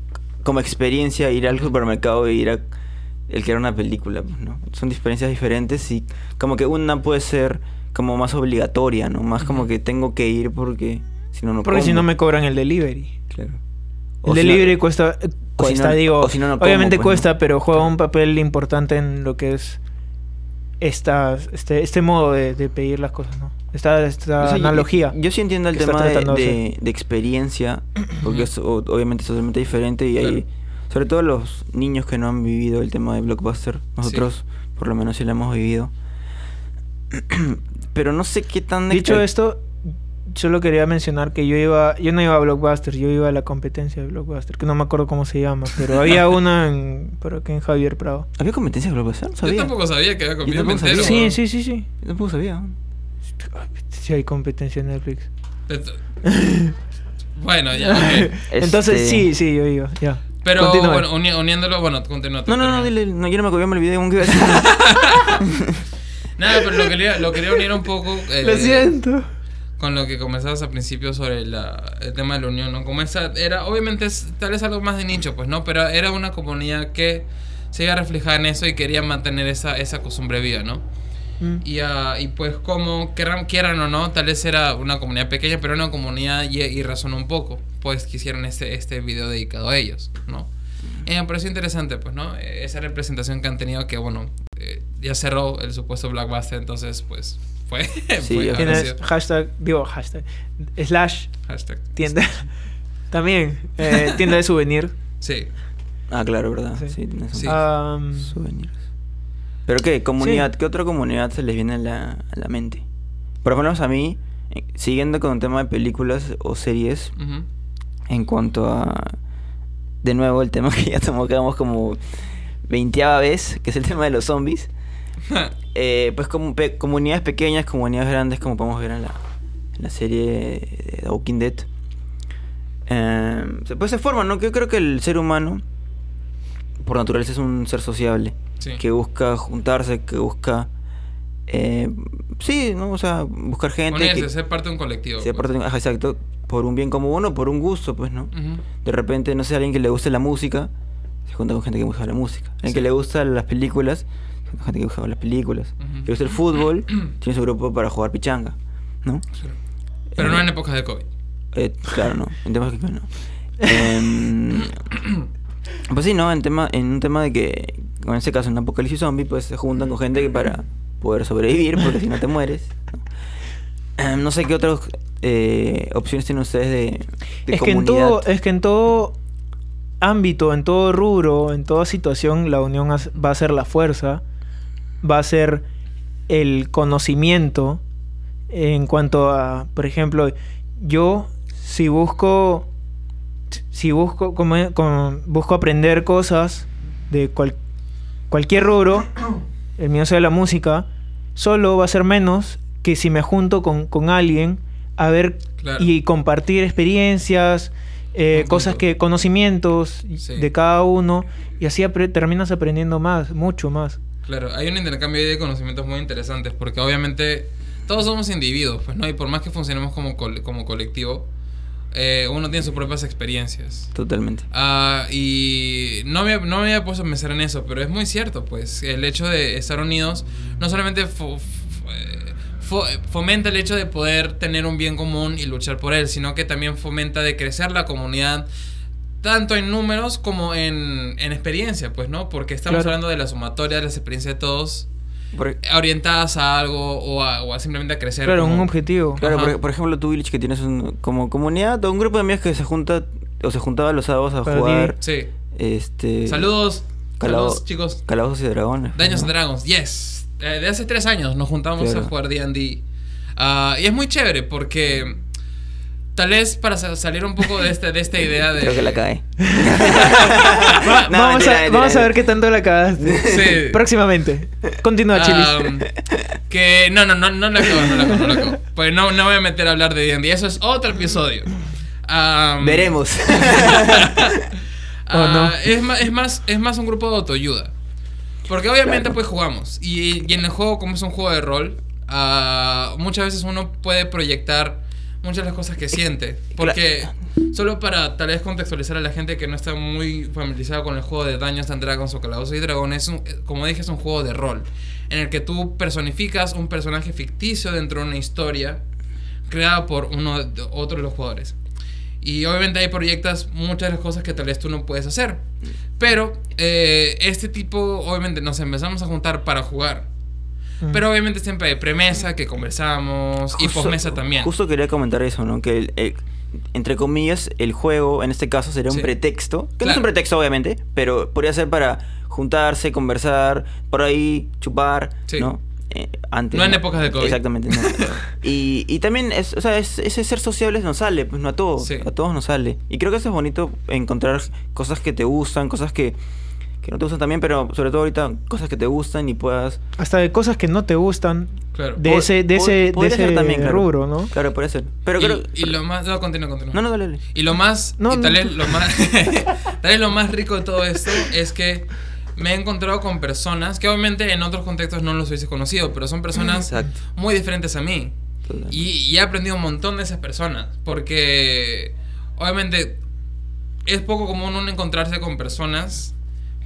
como experiencia ir al supermercado e ir a el que era una película, pues, ¿no? Son experiencias diferentes y como que una puede ser como más obligatoria, ¿no? Más como que tengo que ir porque si no no Porque si como. no me cobran el delivery. Claro. El O si no- delivery cuesta, o si cuesta no- digo, o si no, no como, obviamente pues, cuesta, ¿no? pero juega un papel importante en lo que es esta, este, este modo de, de pedir las cosas, ¿no? Esta, esta O sea, yo- analogía. Yo, sí entiendo el tema de, de experiencia, porque es o- obviamente es totalmente diferente y hay, sobre todo los niños que no han vivido el tema de Blockbuster, nosotros por lo menos sí lo hemos vivido. Pero no sé qué tan... Dicho esto, solo quería mencionar que yo iba, yo no iba a Blockbuster, yo iba a la competencia de Blockbuster, que no me acuerdo cómo se llama, pero había una en, por aquí en Javier Prado. ¿Había competencia de Blockbuster? No sabía. Yo tampoco sabía que había entero. sabía. Sí, sí, sí, sí. Yo tampoco sabía. Sí hay competencia en Netflix. Bueno, ya. Entonces Este- sí, sí, yo iba, ya. Pero Continúa. bueno, uni- uniéndolo, bueno, continúa. No, no, no, dile, no, yo no me acordé, me olvidé cómo que iba a decir. Nada, pero lo quería, lo quería unir un poco. eh, Lo siento. Con lo que comenzabas al principio sobre la- el tema de la unión, ¿no? Como esa era, obviamente es tal vez algo más de nicho, pues, ¿no? Pero era una comunidad que se iba a reflejar en eso y quería mantener esa, esa costumbre viva, ¿no? Mm. Y, ah, y pues como quieran, quieran o no, tal vez era una comunidad pequeña, pero una comunidad y, y razonó un poco, pues que hicieron este, este video dedicado a ellos, ¿no? Y me pareció interesante, pues, ¿no? Eh, Esa representación que han tenido que, bueno, eh, ya cerró el supuesto Blackbuster, entonces, pues, fue... Sí, fue. Tienes hashtag, digo hashtag, slash Hashtag. tienda. También, eh, tienda de souvenir. Sí. ah, claro, ¿verdad? Sí. Sí, tienes Souvenirs. ¿Pero qué? ¿Comunidad? ¿Qué otra comunidad se les viene a la, a la mente? Por lo menos a mí, eh, siguiendo con el tema de películas o series, en cuanto a... De nuevo, el tema que ya tocamos como veinteava vez, que es el tema de los zombies. Eh, pues como pe- comunidades pequeñas, comunidades grandes, como podemos ver en la, en la serie de The Walking Dead. Eh, pues se forman, ¿no? Yo creo que el ser humano, por naturaleza, es un ser sociable. Sí. Que busca juntarse, que busca... eh, sí, ¿no? O sea, buscar gente. Unirse, que, ser parte de un colectivo. sea pues. parte de- ajá, exacto. Por un bien común o por un gusto, pues, ¿no? De repente, no sé, alguien que le guste la música, se junta con gente que gusta la música. Alguien Sí. que le gusta las películas, se junta con gente que gusta las películas. Ujú. Le gusta el fútbol, tiene su grupo para jugar pichanga, ¿no? Pero no Eh, en épocas de COVID. eh, claro, no. En temas que no. Em, pues sí, ¿no? En, tema, en un tema de que, en este caso, en apocalipsis zombie, pues se juntan con gente que para poder sobrevivir, porque si no te mueres. ¿no? Em, no sé qué otras eh, opciones tienen ustedes de, de es que en todo, es que en todo ámbito, en todo rubro, en toda situación, la unión va a ser la fuerza, va a ser el conocimiento en cuanto a, por ejemplo, yo si busco si busco como, como- busco aprender cosas de cual- cualquier rubro, el mío sea la música, solo va a ser menos que si me junto con, con alguien a ver Claro. y compartir experiencias, eh, cosas que, conocimientos Sí. de cada uno, y así apre- terminas aprendiendo más, mucho más. Claro, hay un intercambio de conocimientos muy interesantes porque obviamente todos somos individuos, pues no, y por más que funcionemos como, col- como colectivo, eh, uno tiene sus propias experiencias. Totalmente. Ah, y no me, no me había puesto a pensar en eso, pero es muy cierto, pues el hecho de estar unidos no solamente eh, fomenta el hecho de poder tener un bien común y luchar por él, sino que también fomenta de crecer la comunidad tanto en números como en, en experiencia, pues, ¿no? Porque estamos Claro. hablando de la sumatoria de las experiencias de todos Por- orientadas a algo o a, o a simplemente a crecer. Claro, como- un objetivo. Claro, por, por ejemplo, tú, Village, que tienes un, como comunidad o un grupo de amigos que se junta o se juntaba los sábados a Para jugar. Sí. Este. Saludos. Calabo- Saludos, chicos. Calabozos y dragones. Daños ¿no? and Dragons, yes. Eh, de hace tres años nos juntamos Claro. a jugar D&D. Ah, y es muy chévere porque tal vez para sa- salir un poco de, este, de esta idea de... Creo que la cae. Va- No, vamos, mentira, a, mentira. vamos a ver qué tanto la cagaste. Sí. Próximamente. Continúa. Am, que no, no, no, no la acabo, no la acabo, no la acabo. Pues no, no voy a meter a hablar de D&D, eso es otro episodio. Am, Veremos. Oh, no. Ah, es, más, es, más, es más un grupo de autoayuda. Porque obviamente Claro. pues jugamos. Y, y en el juego, como es un juego de rol, ah, muchas veces uno puede proyectar muchas de las cosas que siente. Porque solo para tal vez contextualizar a la gente que no está muy familiarizada con el juego de Dungeons and Dragons o Calabozos y Dragones, es un- como dije, es un juego de rol. En el que tú personificas un personaje ficticio dentro de una historia creada por uno de, otro de los jugadores. Y obviamente ahí proyectas muchas de las cosas que tal vez tú no puedes hacer. Pero eh, este tipo, obviamente, nos empezamos a juntar para jugar. Mm. Pero obviamente siempre hay premesa que conversamos y Justo- posmesa también. Justo quería comentar eso, ¿no? Que, el- el- entre comillas, el juego, en este caso, sería un Sí. pretexto. Que no es Claro. un pretexto, obviamente, pero podría ser para juntarse, conversar, por ahí, chupar, Sí. ¿no? Eh, antes, No en épocas de COVID. Exactamente, no. y, y también, es, o sea, es- ese ser sociables nos sale, pues no a todos, Sí. a todos nos sale. Y creo que eso es bonito, encontrar cosas que te gustan, cosas que, que no te gustan también, pero sobre todo ahorita, cosas que te gustan y puedas... Hasta de cosas que no te gustan Claro. de ese, de ese, de ese también, claro. rubro, ¿no? Claro, puede ser. Pero y, creo... y lo más... No, continúa, continúa. No, no, dale, dale. Y lo más... No, y no, tal vez lo más... tal vez lo más rico de todo esto es que me he encontrado con personas que obviamente en otros contextos no los hubiese conocido, pero son personas Exacto. muy diferentes a mí. Y, y he aprendido un montón de esas personas. Porque obviamente es poco común uno encontrarse con personas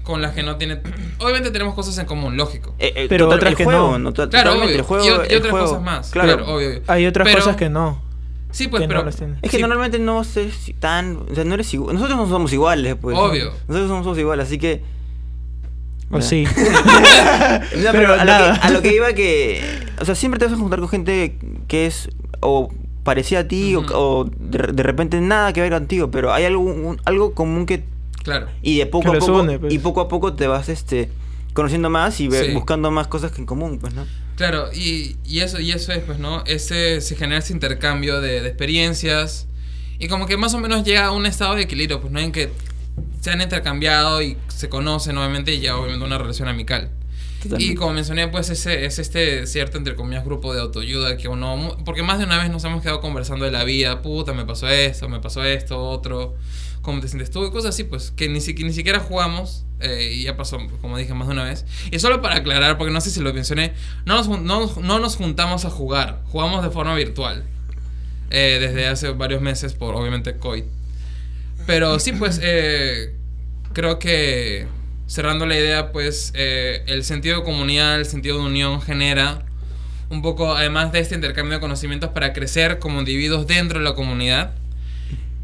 con las que no tiene... Obviamente tenemos cosas en común, lógico. Eh, eh, Pero otras que juego, no. to- Claro, obvio. el juego, y, y el otras juego, cosas más. Claro. Claro, obvio, obvio. Hay otras Pero- cosas que no. Sí, pues, no pero... tiene. Es que sí, normalmente no ser tan, o sea, no eres igual. Nosotros no somos iguales, pues. ¿no? Obvio. Nosotros no somos iguales, así que O Ya. sí. No, pero, Pero a, lo que, a lo que iba que. O sea, siempre te vas a juntar con gente que es o parecida a ti o- de, de repente nada que ver contigo, pero hay algo, un- algo común que. Claro. Y de poco Que a poco. une, pues. Y poco a poco te vas este conociendo más y Sí. buscando más cosas que en común, pues, ¿no? Claro, y, y eso, y eso es, pues, ¿no? Ese, se genera ese intercambio de, de experiencias y como que más o menos llega a un estado de equilibrio, pues, ¿no? En que se han intercambiado y se conocen, obviamente, y ya obviamente una relación amical. Totalmente. Y como mencioné, pues ese es este cierto, entre comillas, grupo de autoayuda que uno... Porque más de una vez nos hemos quedado conversando de la vida. Puta, me pasó esto, me pasó esto, otro. ¿Cómo te sientes tú? Y cosas así, pues, que ni, que ni siquiera jugamos. eh, y ya pasó, como dije, más de una vez. Y solo para aclarar, porque no sé si lo mencioné, no nos, no, no nos juntamos a jugar. Jugamos de forma virtual. eh, desde hace varios meses por, obviamente, COVID. Pero sí, pues, eh, creo que cerrando la idea, pues, eh, el sentido de comunidad, el sentido de unión genera un poco, además de este intercambio de conocimientos para crecer como individuos dentro de la comunidad,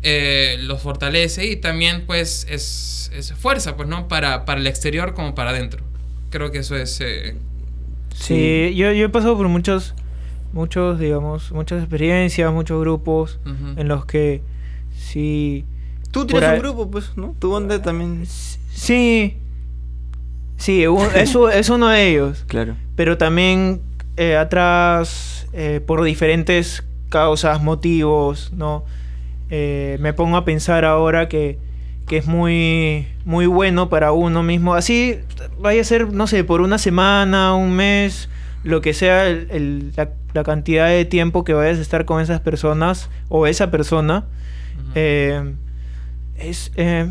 eh, los fortalece y también, pues, es, es fuerza, pues, ¿no? Para, para el exterior como para adentro. Creo que eso es... eh, Sí, yo, yo he pasado por muchos, muchos, digamos, muchas experiencias, muchos grupos en los que sí, Tú tienes un grupo, pues, ¿no? Tu onda también. sí, sí, u- eso es uno de ellos. Claro. pero también eh, atrás eh, por diferentes causas, motivos, ¿no? Eh, me pongo a pensar ahora que, que es muy, muy bueno para uno mismo. Así vaya a ser, no sé, por una semana, un mes, lo que sea el- el- la, la cantidad de tiempo que vayas a estar con esas personas o esa persona. Eh, es, eh,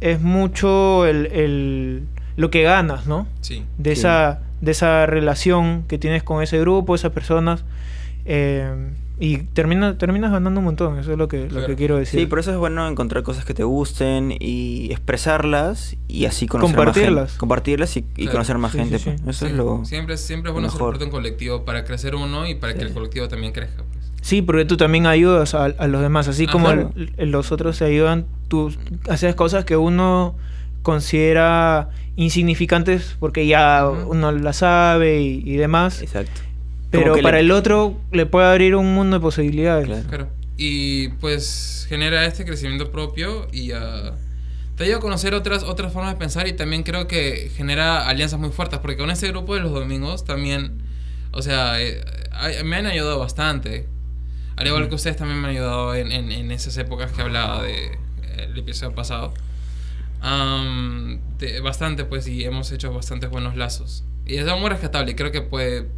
es mucho el, el- lo que ganas, ¿no? sí. de Sí. esa de esa relación que tienes con ese grupo, esas personas eh, y termina, terminas ganando un montón, eso es lo que, lo que quiero decir. Sí, por eso es bueno encontrar cosas que te gusten y expresarlas y así conocer más Compartirlas. gente. Compartirlas y, y Claro. conocer más Sí, gente. sí, sí. pues. Eso Sí. es lo... Siempre, siempre es bueno ser mejor. parte de un colectivo para crecer uno y para que el colectivo también crezca. Sí, porque tú también ayudas a, a los demás, así Ah, como claro. el- el- los otros te ayudan, tú haces cosas que uno considera insignificantes porque ya uno las sabe y, y demás, Exacto. pero para le- el otro le puede abrir un mundo de posibilidades. Claro. Claro. Y pues genera este crecimiento propio y ah, te ayuda a conocer otras, otras formas de pensar y también creo que genera alianzas muy fuertes porque con este grupo de los domingos también, o sea, eh, me han ayudado bastante. Al igual que ustedes también me han ayudado en, en, en esas épocas que hablaba de eh, el episodio pasado. Am, de- bastante, pues, y hemos hecho bastantes buenos lazos. Y es algo muy rescatable y creo que puede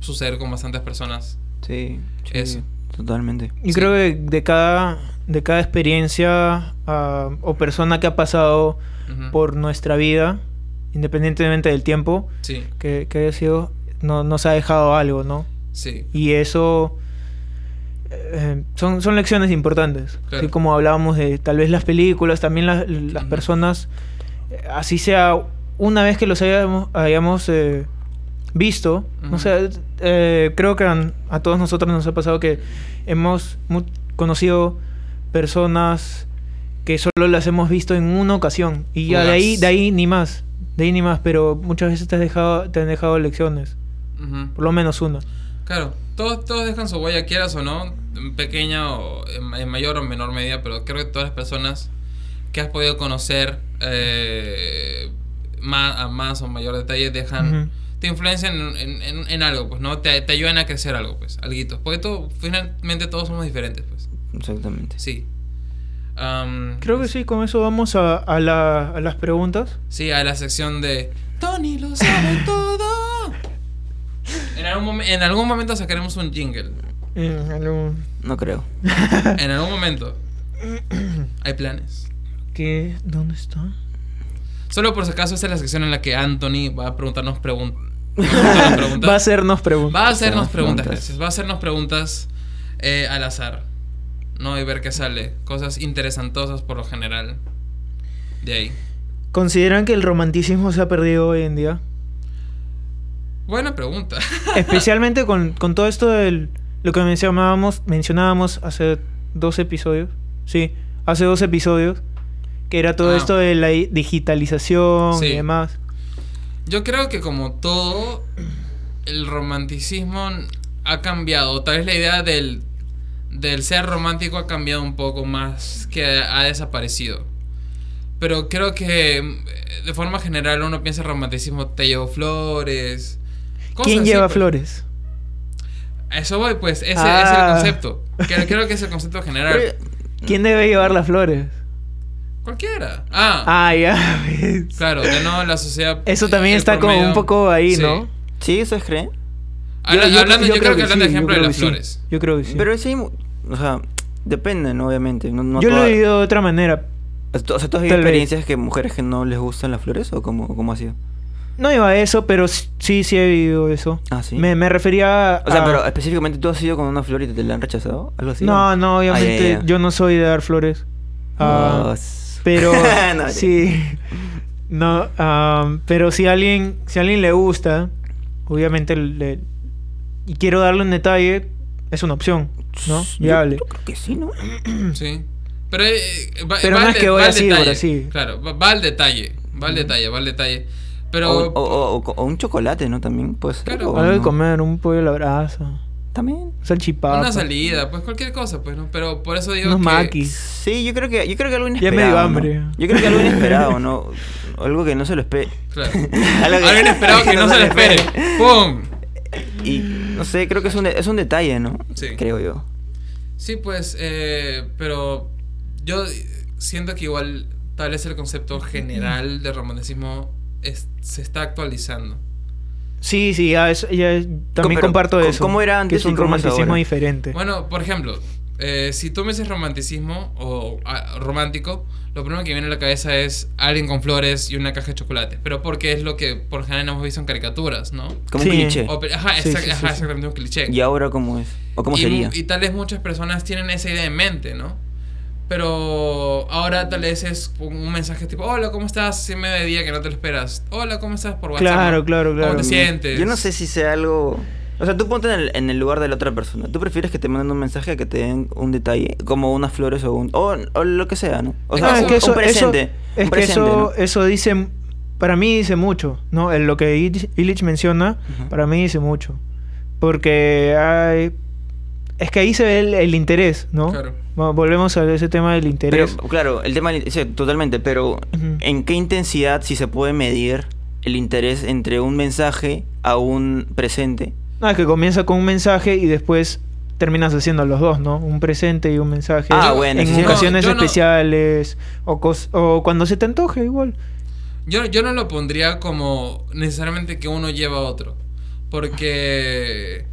suceder con bastantes personas. Sí, sí, Eso. totalmente. Y Sí. creo que de cada, de cada experiencia ah, o persona que ha pasado Ujú. por nuestra vida, independientemente del tiempo Sí, que, que haya sido, no, nos ha dejado algo, ¿no? sí. Y eso eh, son, son lecciones importantes. Claro. Así como hablábamos de tal vez las películas, también las, las personas, eh, así sea una vez que los hayamos, hayamos eh, visto, no sé, eh, creo que a, a todos nosotros nos ha pasado que hemos conocido personas que solo las hemos visto en una ocasión y ya de ahí, de ahí ni más, de ahí ni más, pero muchas veces te, has dejado, te han dejado lecciones, por lo menos una. Claro, todos, todos dejan su huella, quieras o no, en pequeña o en, mayor o menor medida, pero creo que todas las personas que has podido conocer eh, más, a más o mayor detalle dejan, Ujú. te influencian en, en- en- algo, pues, ¿no? Te, te ayudan a crecer algo, pues, alguito. Porque todo, finalmente todos somos diferentes, pues, Exactamente. sí. Am, Creo que sí, con eso vamos a, a, la- a las preguntas. Sí, a la sección de Tony lo sabe todo. En algún, en algún momento sacaremos un jingle. En algún- No creo. En algún momento. Hay planes. ¿Qué? ¿Dónde está? Solo por si acaso, esta es la sección en la que Anthony va a preguntarnos pregun- preguntas. Va a hacernos preguntas. Va a hacernos Hacernos preguntas, preguntas. gracias. Va a hacernos preguntas eh, al azar. ¿No? Y ver qué sale. Cosas interesantosas por lo general. De ahí. ¿Consideran que el romanticismo se ha perdido hoy en día? Buena pregunta. Especialmente con, con todo esto del lo que mencionábamos, mencionábamos hace dos episodios. Sí, hace dos episodios. Que era todo Ah. esto de la digitalización Sí. y demás. Yo creo que como todo, el romanticismo ha cambiado. Tal vez la idea del, del ser romántico ha cambiado un poco más, que ha desaparecido. Pero creo que mm, de forma general uno piensa en romanticismo, te llevo flores. Cosas ¿Quién lleva pues. flores? A eso voy, pues, ese, ese es Ah. el concepto. Creo, creo que es el concepto general. ¿Quién debe llevar las flores? Cualquiera. Ah, Ah, ya. ves. claro, de no la sociedad. Eso también está como un poco ahí, Sí. ¿no? ¿Sí, eso es creen? Habla- hablando, yo, creo que hablando de sí, yo ejemplo de las que sí. flores. Yo creo que sí. Pero sí, o sea, depende, ¿no? Obviamente. No, no yo lo he vivido de otra manera. O sea, ¿tú has vivido Tal vez. experiencias que mujeres que no les gustan las flores o cómo, cómo ha sido? No iba a eso, pero sí, sí he vivido eso. Ah, sí. Me, me refería a... O sea, pero específicamente tú has ido con una flor y te, la han rechazado, algo así. No, no, obviamente Ah, ya. yo no soy de dar flores. S- pero No, sí. No, ah, pero si a alguien, si a alguien le gusta, obviamente le, y quiero darle un detalle, es una opción, ¿no? Yo- Viable. Yo creo que sí, ¿no? Sí. Pero, eh, va, Pero va no es de- que voy así, detalle. ahora sí. Claro, va, va al detalle. Va al detalle, va al detalle. Pero. O, o- o- o un chocolate, ¿no? También puede ser. Claro. Algo de no. comer, un pollo a la brasa, También. salchipapa. una salida, pues cualquier cosa, pues, ¿no? Pero por eso digo Unos que. maquis. Sí, yo creo que, yo creo que algo Ya inesperado. me dio ¿no? hambre. Yo creo que algo inesperado, ¿no? Algo que no se lo espere. Claro. Algo que- Algo inesperado que no se lo espere. ¡Pum! Y no sé, creo que es un, de- es un detalle, ¿no? Sí. Creo yo. Sí, pues, eh, pero yo siento que igual tal vez el concepto general de romanticismo es- se está actualizando. Sí, sí, ya es, ya es- también pero, comparto ¿cómo- eso. cómo era que antes es un romanticismo ahora? diferente. Bueno, por ejemplo, eh, si tú me dices romanticismo o ah, romántico, lo primero que viene a la cabeza es alguien con flores y una caja de chocolate. Pero porque es lo que por general hemos visto en caricaturas, ¿no? Como Sí. un cliché. O ajá, Sí, exact- sí, sí, ajá, sí. exactamente un cliché. ¿Y ahora cómo es? ¿O cómo y, sería? Y tal vez muchas personas tienen esa idea en mente, ¿no? Pero ahora tal vez es un mensaje tipo, hola, ¿cómo estás? Si me de día que no te lo esperas. Hola, ¿cómo estás por WhatsApp? Claro, claro, claro. ¿Cómo te sientes? Yo no sé si sea algo... O sea, tú ponte en el, en el lugar de la otra persona. ¿Tú prefieres que te manden un mensaje a que te den un detalle? Como unas flores o un... O, o lo que sea, ¿no? O sea, Ah, es un, que un eso, presente. eso- un es que presente, eso, ¿no? eso dice, para mí dice mucho, ¿no? En lo que Illich menciona, para mí dice mucho. Porque hay, es que ahí se ve el, el interés, ¿no? Claro. Bueno, Volvemos a ese tema del Pero, interés. claro, el tema... Sí, totalmente. Pero. ¿en qué intensidad si se puede medir el interés entre un mensaje a un presente? Ah, que comienza con un mensaje y después terminas haciendo los dos, ¿no? Un presente y un mensaje. Ah, Yo- bueno, en sí, ocasiones No, yo no- especiales o, cos- o cuando se te antoje igual. Yo, yo no lo pondría como necesariamente que uno lleva a otro. Porque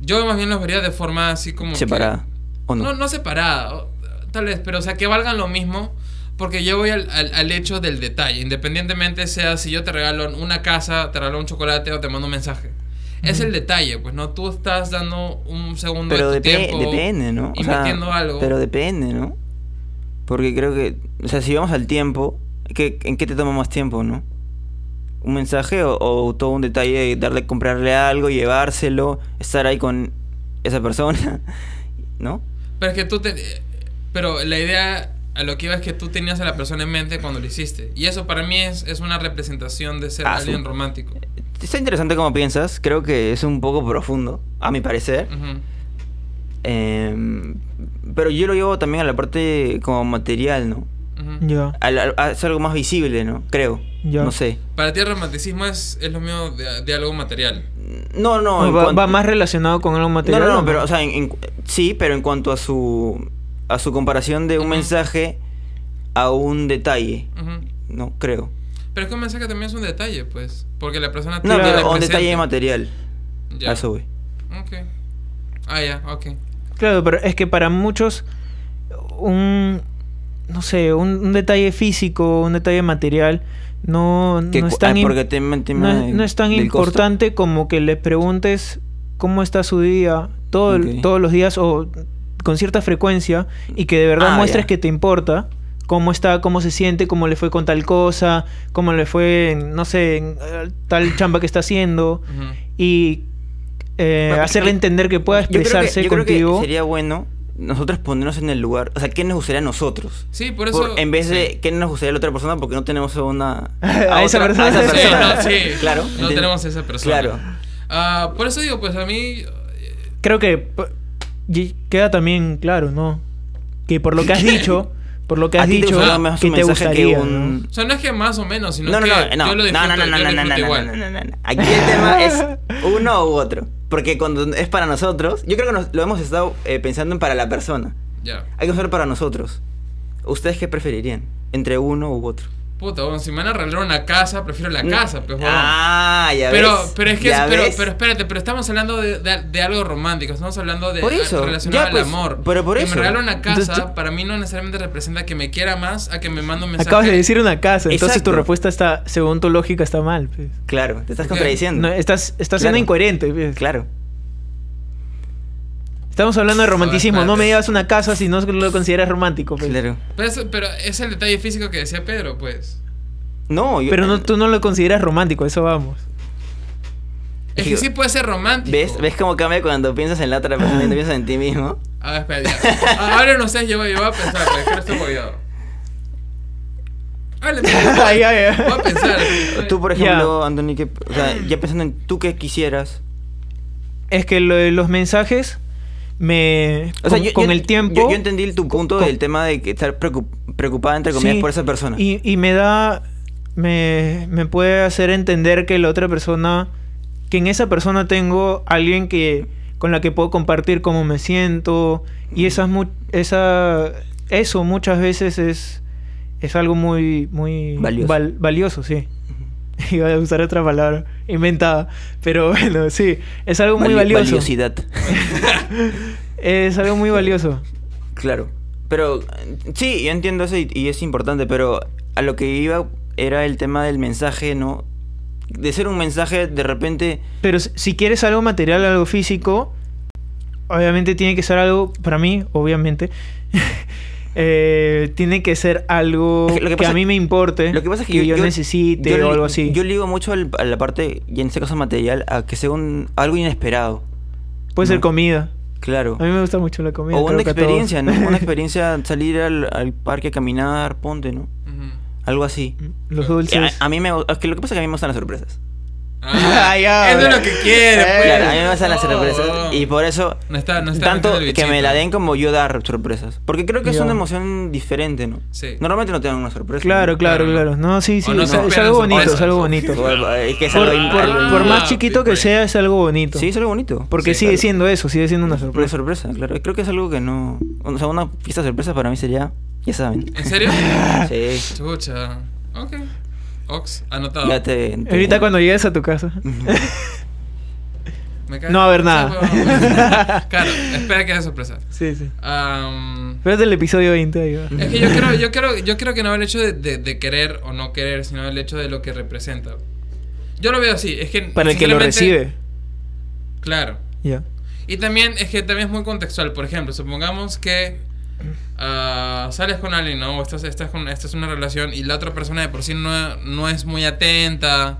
yo más bien los vería de forma así como... que- Separada. ¿O no? No, no separada, tal vez, pero o sea, que valgan lo mismo. Porque yo voy al, al- al hecho del detalle. Independientemente sea si yo te regalo una casa, te regalo un chocolate o te mando un mensaje. Es el detalle, pues no, tú estás dando un segundo Pero de tu tiempo depende, ¿no? O sea, Invirtiendo algo. Pero depende, ¿no? Porque creo que, o sea, si vamos al tiempo, ¿qué, ¿en qué te toma más tiempo, no? ¿Un mensaje o, o todo un detalle de darle, comprarle algo, llevárselo, estar ahí con esa persona, ¿no? Pero es que tú te... Pero la idea a lo que iba es que tú tenías a la persona en mente cuando lo hiciste. Y eso para mí es, es una representación de ser Ah, alguien sí. romántico. Está interesante como piensas, creo que es un poco profundo, a mi parecer. Em, pero yo lo llevo también a la parte como material, ¿no? Ujú. Ya. Al- al- a- es algo más visible, ¿no? Creo. Ya. No sé. Para ti el romanticismo es, es lo mío de, de algo material. No, no. en va, cuanto- va más relacionado con algo No, material. no, ¿o no, pero, o sea, en- en- sí, pero en cuanto a su a su comparación de un Ujú. mensaje a un detalle, Ujú. no creo. Pero es que un mensaje también es un detalle, pues. Porque la persona No, tiene pero un presente. detalle material. Ya. A eso voy. Ok. Ah, ya, ok. Claro, pero es que para muchos un no sé, un, un detalle físico, un detalle material no, no es tan ah, im- porque tema- tema no, de- es- no es tan costo. importante como que le preguntes cómo está su día todo todos los días o con cierta frecuencia y que de verdad Ah, muestres que te importa cómo está, cómo se siente, cómo le fue con tal cosa, cómo le fue, en, no sé, en eh, tal chamba que está haciendo y eh, Bueno, hacerle entender que pueda Yo creo que- expresarse yo creo que contigo. sería bueno nosotros ponernos en el lugar, o sea, ¿qué nos gustaría a nosotros? Sí, por eso. Por- en vez de sí. qué nos gustaría a la otra persona porque no tenemos a una A esa otra- persona. a esa Sí, Sí, persona. no, sí. claro No ¿entiendes? tenemos esa persona. claro Ah, por eso digo, pues a mí. eh, creo que queda también claro, ¿no? Que por lo que has dicho, por lo que A has ti te dicho, que te gustaría. O sea, no es que más o menos, sino no, no, que no, no, yo lo no, disfruto, no, no, no, no, no, no, igual. no, no, no, no. Aquí el tema es uno u otro. Porque cuando es para nosotros, yo creo que nos- lo hemos estado eh, pensando en para la persona. Ya. Hay que hacerlo para nosotros. ¿Ustedes qué preferirían? ¿Entre uno u otro? Puta, bueno, si me van a arreglar una casa, prefiero la casa, pues, huevón. Ah, ya pero, ves. pero es que, pero, pero espérate, pero estamos hablando de, de- de algo romántico, estamos hablando de Por eso, relacionado ya, pues, al amor. pero por que eso. me regala una casa, Entonces para mí no necesariamente representa que me quiera más a que me mande un mensaje. Acabas de decir una casa, entonces tu respuesta está, según tu lógica, está mal. pues. Claro, te estás contradiciendo. No, estás estás siendo incoherente. pues. Claro. Estamos hablando de romanticismo, no me llevas una casa si no lo consideras romántico. pues. Claro. Pero, es el detalle físico que decía Pedro, pues. No, yo- Pero no, tú no lo consideras romántico, eso vamos. Es que sí puede ser romántico. ¿Ves, ¿Ves cómo cambia cuando piensas en la otra persona y no piensas en ti mismo? A ver, espera, ya. Ah, Ahora no sé, yo voy, yo voy a pensar, pero es que no estoy pues, Ay, ay, ay. Voy a pensar. Tú, por ejemplo, Anthony, que, o sea, ya pensando en tú qué quisieras. Es que lo de los mensajes me O sea, con, yo- con yo- el tiempo Yo, yo entendí tu punto con- del tema de que estar preocup- preocupada, entre comillas, Sí, por esa persona. Y, y me da. Me, me puede hacer entender que la otra persona. Que en esa persona tengo alguien que. con la que puedo compartir cómo me siento. Y esas mu- esa. Eso muchas veces es. Es algo muy. muy Valioso. val- valioso, sí. Iba a usar otra palabra inventada. Pero bueno, sí. Es algo muy Vali- valioso. Valiosidad. Es algo muy valioso. Claro. Pero sí, yo entiendo eso y, y es importante, pero a lo que iba era el tema del mensaje, ¿no? De ser un mensaje de repente... Pero si quieres algo material, algo físico, obviamente tiene que ser algo, para mí, obviamente, eh, tiene que ser algo Es que lo que que, pasa- a mí me importe, Lo que pasa es que, yo, necesite yo o li- algo así. Yo ligo mucho al- a la parte, y en este caso material, a que sea un, algo inesperado. Puede ser comida. Claro. A mí me gusta mucho la comida. O una experiencia, ¿no? Una experiencia, salir al, al parque a caminar, ponte, ¿no? Algo así. Los dulces. A, a mí me... Es que lo que pasa es que a mí me gustan las sorpresas. Ah, Ya, eso es lo que quiere, Eh, pues. Claro, a mí me gustan las Oh, sorpresas y por eso No está, no está tanto que me la den como yo dar sorpresas. Porque creo que es una emoción diferente, ¿no? Sí. Normalmente no te dan una sorpresa. Claro, claro, Claro, claro. No, sí, sí. No es, es algo bonito, es algo bonito. ¿no? Es que es Por, algo, por- por más chiquito que big sea, es algo bonito. Sí, es algo bonito. Porque Sí, sigue claro. siendo eso, sigue siendo una Una sorpresa. sorpresa, claro. Creo que es algo que no... O sea, una fiesta sorpresa para mí sería... Ya saben. ¿En serio? Sí. Chucha. Ok. Ox, anotado. Ya te... te- Ahorita cuando llegues a tu casa. Me cae- No va a haber Sí, nada. claro, espera que haya sorpresa. Sí, sí. Am, Pero es del episodio 20 ahí va. es que yo creo, yo creo, yo creo que no el hecho de, de- de querer o no querer, sino el hecho de lo que representa. Yo lo veo así, es que Para el que lo recibe. Claro. Ya. Y también es que también es muy contextual. Por ejemplo, supongamos que ah, sales con alguien, ¿no? O estás, estás con, esta es una relación y la otra persona de por sí no, no es muy atenta,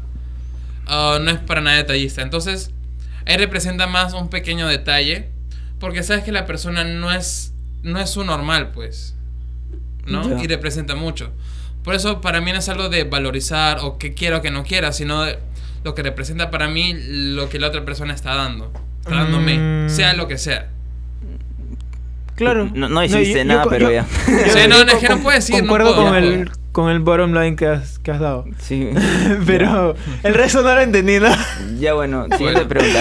ah, no es para nada detallista. Entonces, ahí representa más un pequeño detalle, porque sabes que la persona no es, no es su normal, pues, ¿no? Y representa mucho. Por eso para mí no es algo de valorizar o que quiero o que no quiera, sino de lo que representa para mí lo que la otra persona está dando. Está dándome, Mm. sea lo que sea. Claro. No- no hiciste nada, pero ya. Sí, no, no, es que no puedes decir, no Concuerdo puedo, con, no el, con el bottom line que has, que has dado. Sí. Pero el resto no lo entendí, ¿no? Ya bueno, siguiente Bueno. pregunta.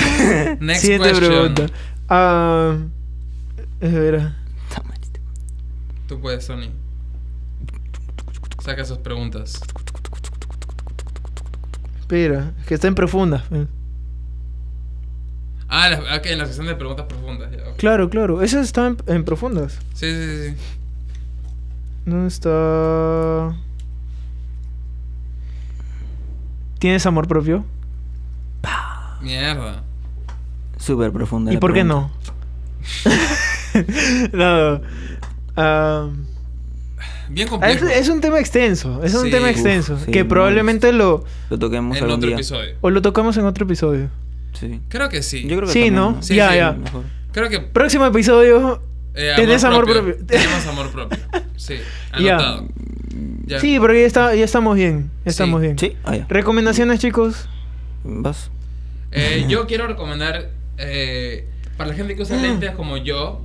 Next Siguiente question. pregunta. Ah, espera. Tú puedes, Sony. Saca esas preguntas. Espera, es que está en profundas. Ah, la- ok, en la sección de preguntas profundas. ya. Claro, claro. Eso está en, en profundas. Sí, sí, sí. ¿Dónde está? ¿Tienes amor propio? Mierda. Súper profunda. ¿Y la por qué no? no. Ah, Bien es, complejo. es un tema extenso. Es un tema Uf, extenso. sí, que probablemente lo, Lo toquemos en algún otro día. episodio. o lo tocamos en otro episodio. Sí. Creo que sí. Yo creo que Sí, también, ¿no? Sí, ya, sí, ya. Mejor. Creo que Próximo episodio. eh, ¿Tenés amor propio? Tenemos amor propio. Sí, Ya. anotado. Ya. Sí, porque ya, está, ya estamos bien. Ya Sí. estamos bien. Sí, ah, ya. Recomendaciones, chicos. Vas. Eh, yo quiero recomendar eh, para la gente que usa lentes como yo,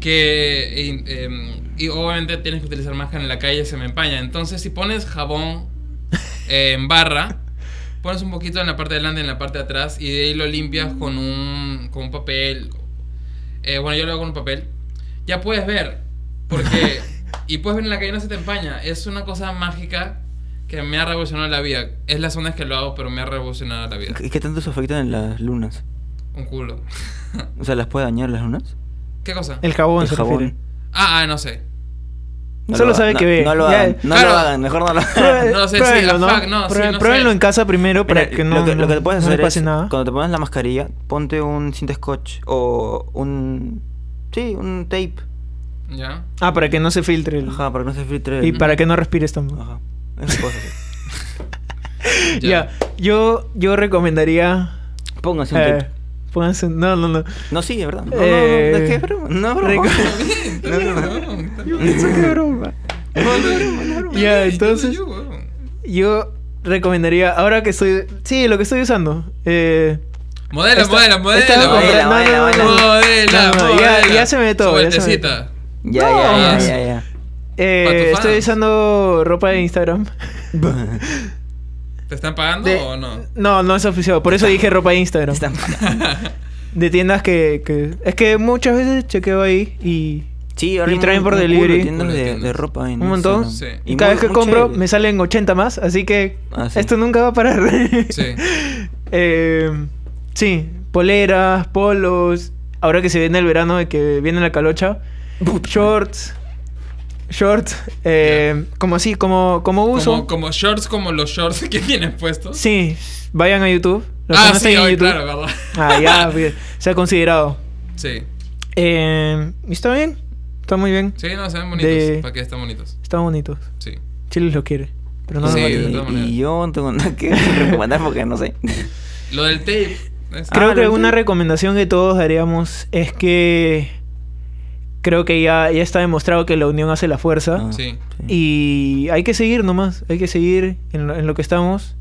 que eh, y obviamente tienes que utilizar máscara en la calle, se me empaña. Entonces, si pones jabón eh, en barra, pones un poquito en la parte de delante y en la parte de atrás, y de ahí lo limpias con un, con un papel. Eh, bueno, yo lo hago con un papel. Ya puedes ver, porque. y puedes ver en la calle, no se te empaña. Es una cosa mágica que me ha revolucionado la vida. Es la segunda vez que lo hago, pero me ha revolucionado la vida. ¿Qué, qué tanto se afectan en las lunas? Un culo. O sea, ¿las puede dañar las lunas? ¿Qué cosa? El jabón El se jabón. refiere. Ah, ah, no sé. No Solo lo sabe no- que ve. No lo hagan, no claro. lo hagan, mejor no lo hagan. No sé, sí, pruébenlo, ah, ¿no? fuck, no, sí, pruébenlo sé. en casa primero para Mira, que no, lo, que, lo que no- puedes no hacer pase es, nada. cuando te pones la mascarilla, ponte un cinta scotch o un... Sí, un tape. ¿Ya? Ah, para que no se filtre. el- Ajá, para que no se filtre. Y el- para que no respires tampoco. Ajá. Esas cosas. Ya. Yo, yo recomendaría. Pónganse un eh, tape. Pónganse- no, no, no. No, sí, es verdad. No, eh, no, no, es que es broma. No, es broma. está bien, weón, está bien. Eso qué broma. Ya, entonces. Yo. Yo recomendaría. Ahora que estoy. Sí, lo que estoy usando. Eh. Modela, Esta- modela, modela. estaba modela, comprando- no, no, no, no. Modela, No, no, ya- modela. ya se me ve todo, ya se me. Ya, No. ya, ya, ya, ya. Eh, estoy usando ropa de Instagram. ¿Te están pagando De- o no? No, no es oficial. Por eso dije ropa de Instagram. Están- De tiendas que, que. Es que muchas veces chequeo ahí y. Sí, ahora Y traen por delivery. de tiendas de de, tiendas. de ropa en Un montón. Sí. Y cada muy- vez que compro me salen 80 más, así que Ah, sí. esto nunca va a parar. Sí. Eh, sí, poleras, polos. Ahora que se viene el verano de que viene la calocha. Shorts. Shorts. eh, Como así, como, como uso. Como, como shorts como los shorts que tienes puestos. Sí, vayan a YouTube. Los que Ah, no sí, hoy, YouTube. claro, verdad. Ah, ya, se ha considerado. Sí. Eh, ¿y ¿Está bien? Está muy bien. Sí, no, se ven bonitos. De- ¿Para qué están bonitos? Están bonitos. Sí. Chile los quiere. Pero no Sí, los vale. y, yo no tengo nada que recomendar porque no sé. Lo del tape. Creo Ah, que ¿lo una recomendación que todos haríamos es que creo que ya, ya está demostrado que la unión hace la fuerza. Ah, Sí. Y hay que seguir nomás, hay que seguir en lo, en lo que estamos.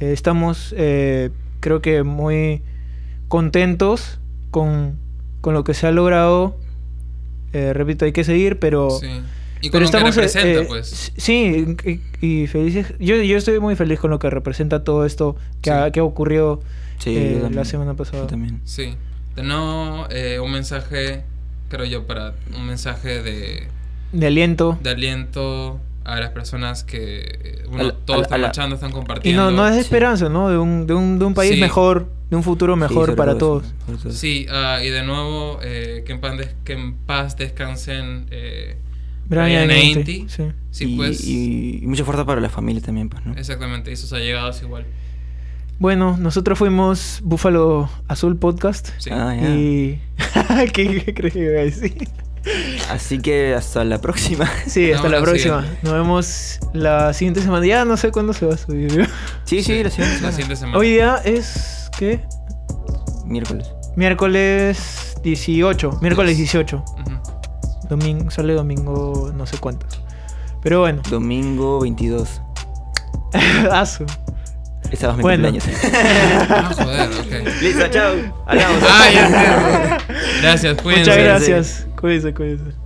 Eh, estamos, eh, creo que muy contentos con, con lo que se ha logrado. Eh, repito, hay que seguir, pero... Sí. Y pero lo que estamos, eh, representa, eh, pues. Sí, y, y felices. Yo, yo estoy muy feliz con lo que representa todo esto que, Sí. ha, que ha ocurrido Sí, eh, la semana pasada. Yo también. Sí. De nuevo, eh, un mensaje, creo yo, para un mensaje de, De aliento. de aliento a las personas que, bueno, la- todos la- están luchando, están Y compartiendo. no, no es de Sí. esperanza, ¿no? De un, de un, de un país Sí. mejor, de un futuro mejor para todo todos. eso. Sí, ah, y de nuevo, eh, que, en des- que en paz descansen eh, Brian Brian Ainty, Ainty. sí. Sí, y, pues. y- y mucha fuerza para la familia también, pues, ¿no? Exactamente, y sus allegados igual. Bueno, nosotros fuimos Búfalo Azul Podcast. Sí. Ah, ya. Y. ¿Qué, crees que iba a decir? Así que hasta la próxima. Sí, hasta la próxima. siguiente. Nos vemos la siguiente semana. Ya no sé cuándo se va a subir. Sí, sí, la siguiente La semana. siguiente semana. Hoy día es. ¿Qué? Miércoles. Miércoles 18. Miércoles 18. Ujú. Domingo, sale domingo no sé cuántos. Pero bueno. Domingo 22. Asu. Esa es mi Bueno. cumpleaños. Ah, joder, ok. Listo, chao. Hablamos. Ah, ya. Gracias, cuídense. Muchas gracias. Cuídense, cuídense.